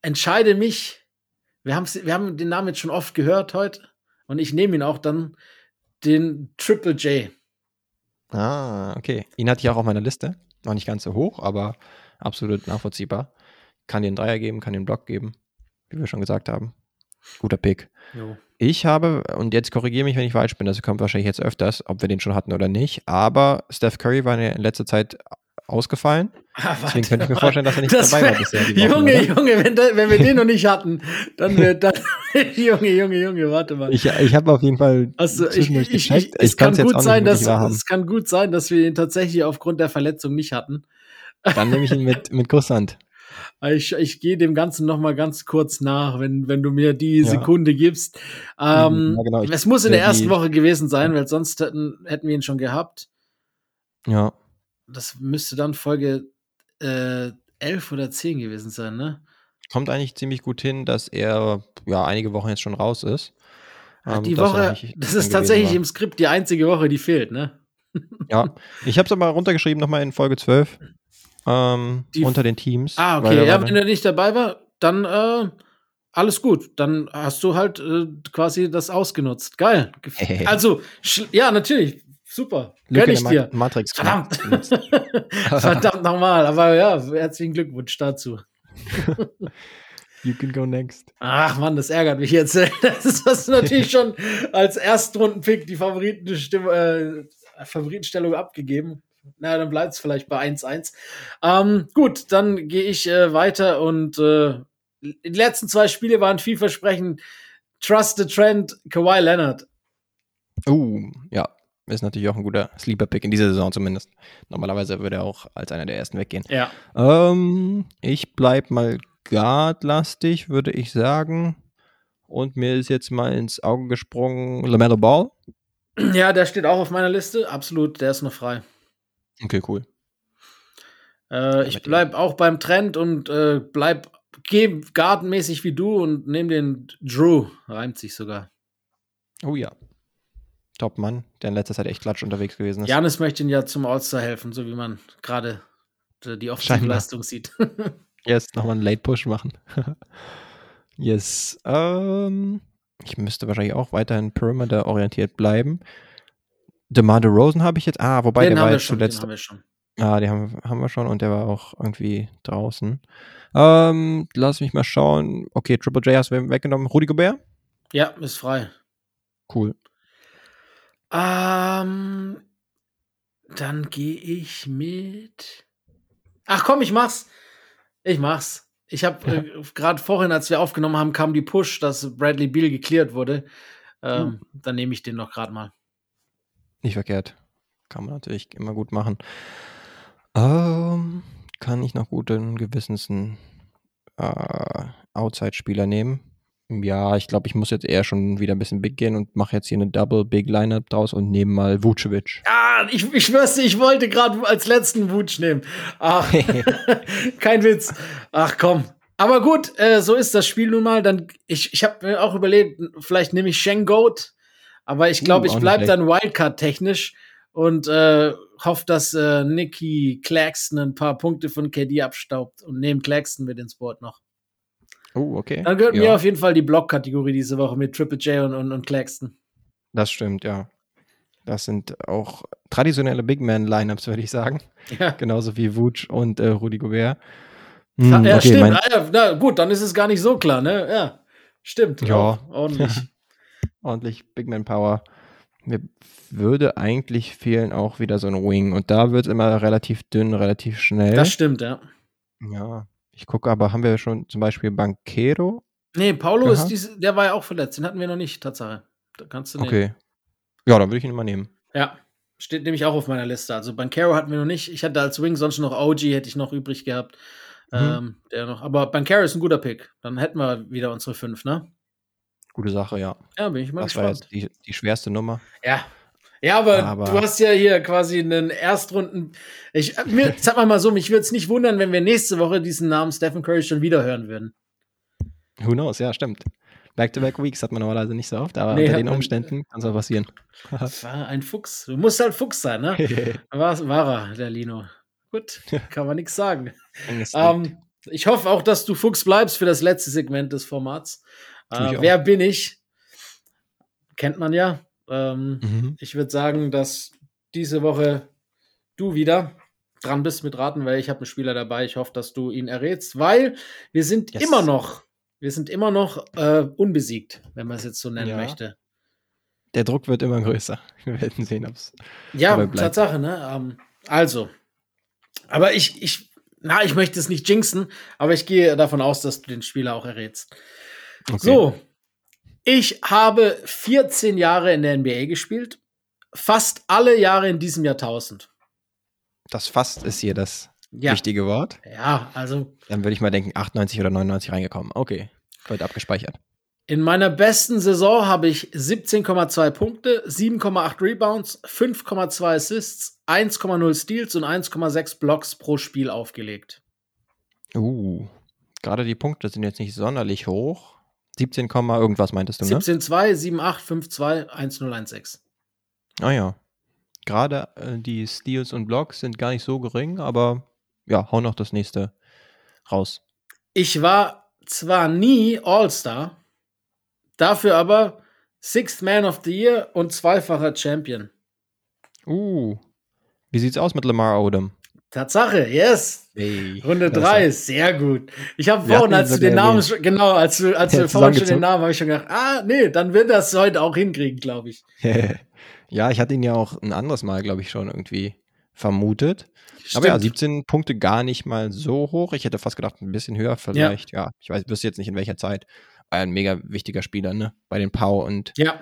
entscheide mich, wir, wir haben den Namen jetzt schon oft gehört heute und ich nehme ihn auch dann, den Triple J. Ah, okay. Ihn hatte ich auch auf meiner Liste. War nicht ganz so hoch, aber absolut nachvollziehbar. Kann den Dreier geben, kann den Block geben, wie wir schon gesagt haben. Guter Pick. Jo. Ich habe, und jetzt korrigiere mich, wenn ich falsch bin, das kommt wahrscheinlich jetzt öfters, ob wir den schon hatten oder nicht, aber Steph Curry war in letzter Zeit ausgefallen. Ah, Deswegen könnte ich mir vorstellen, dass er nicht dabei war bisher. Junge, Wochen, Junge, wenn, da, wenn, wir den noch nicht hatten, dann wäre dann. Junge, Junge, Junge, warte mal. Ich, ich habe auf jeden Fall. Also, ich, ich, ich, es kann gut sein, dass es kann gut sein, dass wir ihn tatsächlich aufgrund der Verletzung nicht hatten. Dann nehme ich ihn mit, mit Kusshand. Ich, ich gehe dem Ganzen noch mal ganz kurz nach, wenn, wenn du mir die ja. Sekunde gibst. Ähm, ja, genau. es muss in der ersten Woche gewesen sein, weil sonst hätten, hätten wir ihn schon gehabt. Ja. Das müsste dann Folge äh, 11 oder 10 gewesen sein, ne? Kommt eigentlich ziemlich gut hin, dass er ja einige Wochen jetzt schon raus ist. Ähm, die Woche, das ist tatsächlich war. im Skript die einzige Woche, die fehlt, ne? Ja, ich habe es aber runtergeschrieben nochmal in Folge 12 ähm, unter den Teams. Ah, okay. Ja, wenn er nicht dabei war, dann äh, alles gut. Dann hast du halt äh, quasi das ausgenutzt. Geil. Also, ja, natürlich. Super. Gönn ich dir. Matrix. Verdammt. Verdammt nochmal. Aber ja, herzlichen Glückwunsch dazu. You can go next. Ach man, das ärgert mich jetzt. Das ist das natürlich schon als Erstrundenpick die Favoritenstimme, äh, Favoritenstellung abgegeben. Na, dann bleibt es vielleicht bei 1-1. Ähm, gut, dann gehe ich äh, weiter und äh, die letzten zwei Spiele waren vielversprechend. Trust the Trend, Kawhi Leonard. Uh, ja, ist natürlich auch ein guter Sleeper-Pick in dieser Saison zumindest. Normalerweise würde er auch als einer der ersten weggehen. Ja. Ähm, ich bleib mal guardlastig, würde ich sagen. Und mir ist jetzt mal ins Auge gesprungen LaMelo Ball. Ja, der steht auch auf meiner Liste. Absolut, der ist noch frei. Okay, cool. Äh, ich bleib auch beim Trend und äh, bleib gartenmäßig wie du und nehme den Drew. Reimt sich sogar. Oh ja. Top Mann, der in letzter Zeit echt klatsch unterwegs gewesen ist. Janis möchte ihn ja zum All-Star helfen, so wie man gerade äh, die offensive Leistung sieht. Jetzt nochmal einen Late Push machen. yes. Ähm, ich müsste wahrscheinlich auch weiterhin Perimeter orientiert bleiben. DeMar DeRozan habe ich jetzt. Ah, wobei Den der war jetzt schon, zuletzt. den haben wir schon. Ah, den haben, haben wir schon und der war auch irgendwie draußen. Ähm, lass mich mal schauen. Okay, Triple J hast du weggenommen. Rudi Gobert? Ja, ist frei. Cool. Ähm, dann gehe ich mit. Ach komm, ich mach's. Ich mach's. Ich habe Ja. äh, gerade vorhin, als wir aufgenommen haben, kam die Push, dass Bradley Beal geklärt wurde. Ähm, Dann nehme ich den noch gerade mal. Nicht verkehrt. Kann man natürlich immer gut machen. Ähm, kann ich noch guten Gewissens einen äh, Outside-Spieler nehmen? Ja, ich glaube, ich muss jetzt eher schon wieder ein bisschen big gehen und mache jetzt hier eine Double Big Lineup draus und nehme mal Vucevic. Ah, ich, ich schwör's dir, ich wollte gerade als letzten Wutsch nehmen. Ach, kein Witz. Ach komm. Aber gut, äh, so ist das Spiel nun mal. Dann, ich ich habe mir auch überlegt, vielleicht nehme ich Shengoat, aber ich glaube, Uh, ich auch nicht bleibe dann Wildcard-technisch und äh, hoffe, dass äh, Nicky Claxton ein paar Punkte von KD abstaubt und nehme Claxton mit ins Board noch. Oh, okay. Dann gehört ja, mir auf jeden Fall die Block-Kategorie diese Woche mit Triple J und, und, und Claxton. Das stimmt, ja. Das sind auch traditionelle Big Man-Lineups, würde ich sagen. Ja, Genauso wie Vuce und äh, Rudi Gobert. ja, Hm, okay, stimmt. Ah, ja, na, gut, dann ist es gar nicht so klar, ne? Ja, stimmt. Ja. Ordentlich. Ordentlich Big Man Power. Mir würde eigentlich fehlen auch wieder so ein Wing. Und da wird es immer relativ dünn, relativ schnell. Das stimmt, ja. ja. Ich gucke aber, haben wir schon zum Beispiel Banquero? Nee, Paulo Aha. ist diese, der war ja auch verletzt. Den hatten wir noch nicht, Tatsache. Da kannst du nehmen. Okay. Ja, dann würde ich ihn immer nehmen. Ja, steht nämlich auch auf meiner Liste. Also Bankero hatten wir noch nicht. Ich hatte als Wing sonst noch OG, hätte ich noch übrig gehabt. Mhm. Ähm, der noch. Aber Bankero ist ein guter Pick. Dann hätten wir wieder unsere fünf, ne? Gute Sache, ja. Ja, bin ich mal das war gespannt. jetzt die, die schwerste Nummer. Ja. Ja, aber, Aber- du hast ja hier quasi einen Erstrunden. Ich, äh, mir, sag mal mal so, mich würde es nicht wundern, wenn wir nächste Woche diesen Namen Stephen Curry schon wieder hören würden. Who knows? Ja, stimmt. Back-to-back-Weeks hat man normalerweise nicht so oft, aber Nee, unter den Umständen kann es auch passieren. Das war ein Fuchs. Du musst halt Fuchs sein, ne? War, war er, der Lino. Gut, kann man nichts sagen. Lied. Ähm, ich hoffe auch, dass du Fuchs bleibst für das letzte Segment des Formats. Äh, wer bin ich? Kennt man ja. Ähm, Mhm. Ich würde sagen, dass diese Woche du wieder dran bist mit Raten, weil ich habe einen Spieler dabei. Ich hoffe, dass du ihn errätst, weil wir sind Yes. immer noch, wir sind immer noch äh, unbesiegt, wenn man es jetzt so nennen Ja. möchte. Der Druck wird immer größer. Wir werden sehen, ob es. Ja. Tatsache, ne? Ähm, also, aber ich, ich, na, ich möchte es nicht jinxen, aber ich gehe davon aus, dass du den Spieler auch errätst. So, ich habe 14 Jahre in der NBA gespielt, fast alle Jahre in diesem Jahrtausend. Das fast ist hier das Ja, wichtige Wort. ja, also Dann würde ich mal denken, 98 oder 99 reingekommen. Okay, wird abgespeichert. in meiner besten Saison habe ich 17,2 Punkte, 7,8 Rebounds, 5,2 Assists, 1,0 Steals und 1,6 Blocks pro Spiel aufgelegt. Uh, gerade die Punkte sind jetzt nicht sonderlich hoch. 17, Komma irgendwas meintest du, ne? 17,2, 7,8, 5,2, 1,016. Ah ja. Gerade äh, die Steals und Blocks sind gar nicht so gering, aber ja, hau noch das nächste raus. Ich war zwar nie All-Star, dafür aber Sixth Man of the Year und zweifacher Champion. Uh, wie sieht's aus mit Lamar Odom? Tatsache, yes. Hey, Runde 3, sehr gut. Ich habe vorhin, als du den Namen, schon- genau, als du, als Ja, du vorhin schon den. Namen, habe ich schon gedacht, ah, nee, dann wird das heute auch hinkriegen, glaube ich. ja, ich hatte ihn ja auch ein anderes Mal, glaube ich, schon irgendwie vermutet. Aber ja, Stimmt. 17 Punkte gar nicht mal so hoch. Ich hätte fast gedacht, ein bisschen höher vielleicht. Ja, ich weiß, wüsste jetzt nicht in welcher Zeit. Ja ein mega wichtiger Spieler, ne? Bei den Pau und Ja,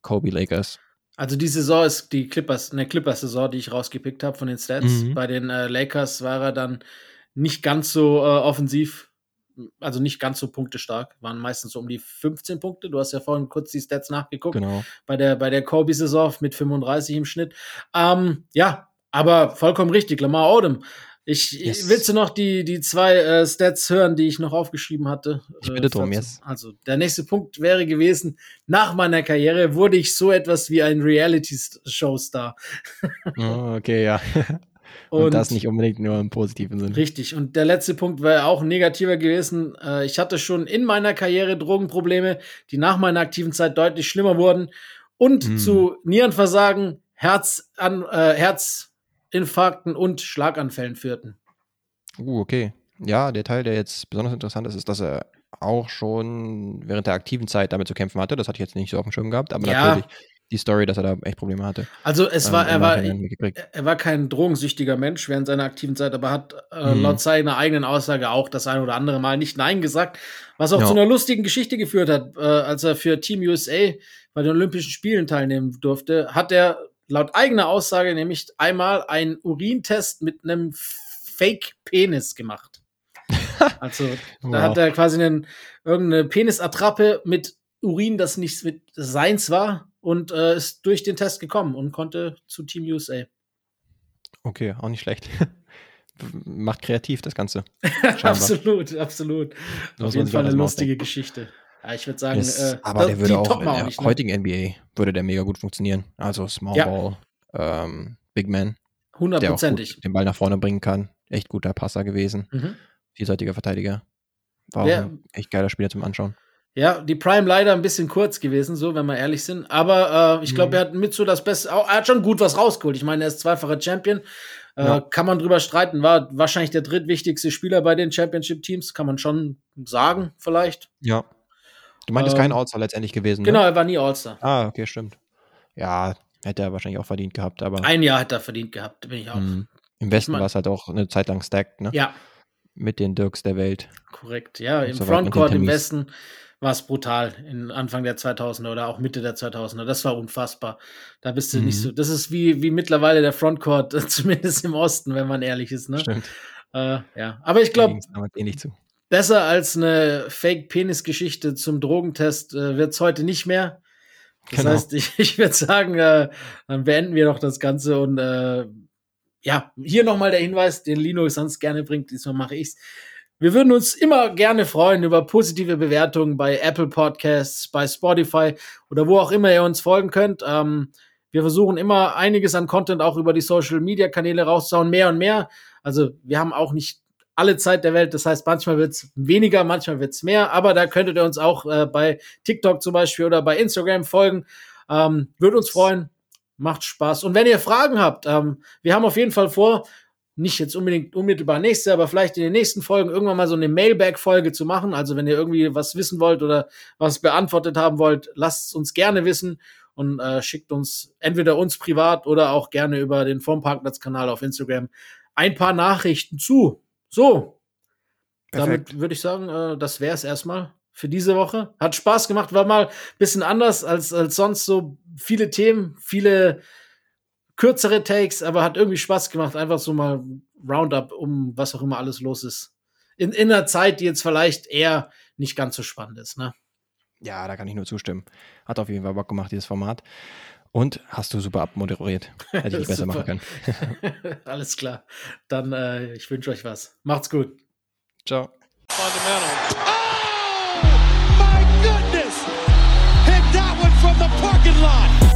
Kobe Lakers. Also die Saison ist die Clippers, eine Clippers-Saison, die ich rausgepickt habe von den Stats. Mhm. Bei den äh, Lakers war er dann nicht ganz so äh, offensiv, also nicht ganz so punktestark, waren meistens so um die 15 Punkte. Du hast ja vorhin kurz die Stats nachgeguckt. Genau. bei der, bei der Kobe-Saison mit 35 im Schnitt. Ähm, ja, aber vollkommen richtig, Lamar Odom. Ich, Yes. willst du noch die, die zwei äh, Stats hören, die ich noch aufgeschrieben hatte? Ich bitte Äh, drum, 14. yes. Also, der nächste Punkt wäre gewesen, nach meiner Karriere wurde ich so etwas wie ein Reality-Show-Star. Oh, okay, ja. Und, und, das nicht unbedingt nur im positiven Sinn. Richtig. Und der letzte Punkt wäre auch negativer gewesen. Äh, ich hatte schon in meiner Karriere Drogenprobleme, die nach meiner aktiven Zeit deutlich schlimmer wurden und mm. zu Nierenversagen, Herzan äh, Herzinfarkten und Schlaganfällen führten. Uh, okay. Ja, der Teil, der jetzt besonders interessant ist, ist, dass er auch schon während der aktiven Zeit damit zu kämpfen hatte. Das hatte ich jetzt nicht so auf dem Schirm gehabt, aber ja. natürlich die Story, dass er da echt Probleme hatte. Also es war, ähm, er war, er war kein drogensüchtiger Mensch während seiner aktiven Zeit, aber hat äh, mhm. laut seiner eigenen Aussage auch das ein oder andere Mal nicht Nein gesagt, was auch ja. zu einer lustigen Geschichte geführt hat, äh, als er für Team USA bei den Olympischen Spielen teilnehmen durfte, hat er laut eigener Aussage nämlich einmal einen Urintest mit einem Fake-Penis gemacht. Also wow. da hat er quasi einen, irgendeine Penisattrappe mit Urin, das nicht mit seins war, und äh, ist durch den Test gekommen und konnte zu Team USA. Okay, auch nicht schlecht. Macht kreativ das Ganze. absolut, absolut. Auf jeden Fall eine lustige Geschichte. Ja, ich würde sagen, yes, äh, aber der würde auch in der nicht, ne? heutigen NBA würde der mega gut funktionieren. Also Small ja. Ball, ähm, Big Man. Hundertprozentig. Den Ball nach vorne bringen kann. Echt guter Passer gewesen. Mhm. Vielseitiger Verteidiger. War auch ein echt geiler Spieler zum Anschauen. Ja, die Prime leider ein bisschen kurz gewesen, so, wenn wir ehrlich sind. Aber äh, ich glaube, mhm. er hat mit so das Beste, er hat schon gut was rausgeholt. Ich meine, er ist zweifacher Champion. Äh, ja. Kann man drüber streiten, war wahrscheinlich der drittwichtigste Spieler bei den Championship-Teams, kann man schon sagen, vielleicht. Ja. Du meintest ähm, kein All-Star letztendlich gewesen. Genau, ne? er war nie All-Star. Ah, okay, stimmt. Ja, hätte er wahrscheinlich auch verdient gehabt, aber. Ein Jahr hat er verdient gehabt, bin ich auch. Mhm. Im Westen war es halt auch eine Zeit lang stacked, ne? Ja. Mit den Dirks der Welt. Korrekt, ja. Im so Frontcourt im Westen war es brutal in Anfang der 2000er oder auch Mitte der 2000er. Das war unfassbar. Da bist du mhm. nicht so. Das ist wie, wie mittlerweile der Frontcourt, zumindest im Osten, wenn man ehrlich ist. Ne? Stimmt. Äh, ja, aber ich glaube, besser als eine Fake-Penis-Geschichte zum Drogentest äh, wird es heute nicht mehr. Das genau. heißt, ich, ich würde sagen, äh, dann beenden wir doch das Ganze und äh, ja, hier nochmal der Hinweis, den Lino sonst gerne bringt. Diesmal mache ich's. Wir würden uns immer gerne freuen über positive Bewertungen bei Apple Podcasts, bei Spotify oder wo auch immer ihr uns folgen könnt. Ähm, wir versuchen immer einiges an Content auch über die Social Media Kanäle rauszuhauen, mehr und mehr. Also wir haben auch nicht alle Zeit der Welt. Das heißt, manchmal wird's weniger, manchmal wird's mehr. Aber da könntet ihr uns auch äh, bei TikTok zum Beispiel oder bei Instagram folgen. Ähm, Würde uns freuen. Macht Spaß. Und wenn ihr Fragen habt, ähm, wir haben auf jeden Fall vor, nicht jetzt unbedingt unmittelbar nächste, aber vielleicht in den nächsten Folgen irgendwann mal so eine Mailback-Folge zu machen. Also wenn ihr irgendwie was wissen wollt oder was beantwortet haben wollt, lasst es uns gerne wissen und äh, schickt uns entweder uns privat oder auch gerne über den Vom Parkplatz-Kanal auf Instagram ein paar Nachrichten zu. So, Perfekt. damit würde ich sagen, äh, das wäre es erstmal für diese Woche. Hat Spaß gemacht, war mal ein bisschen anders als, als sonst so viele Themen, viele kürzere Takes, aber hat irgendwie Spaß gemacht. Einfach so mal Roundup, um was auch immer alles los ist. In, in einer Zeit, die jetzt vielleicht eher nicht ganz so spannend ist, ne? Ja, da kann ich nur zustimmen. Hat auf jeden Fall Bock gemacht, dieses Format. Und hast du super abmoderiert. Hätte ich besser machen können. Alles klar. Dann, äh, ich wünsche euch was. Macht's gut. Ciao. Fundamental. Oh, my goodness! Hit that one from the parking lot.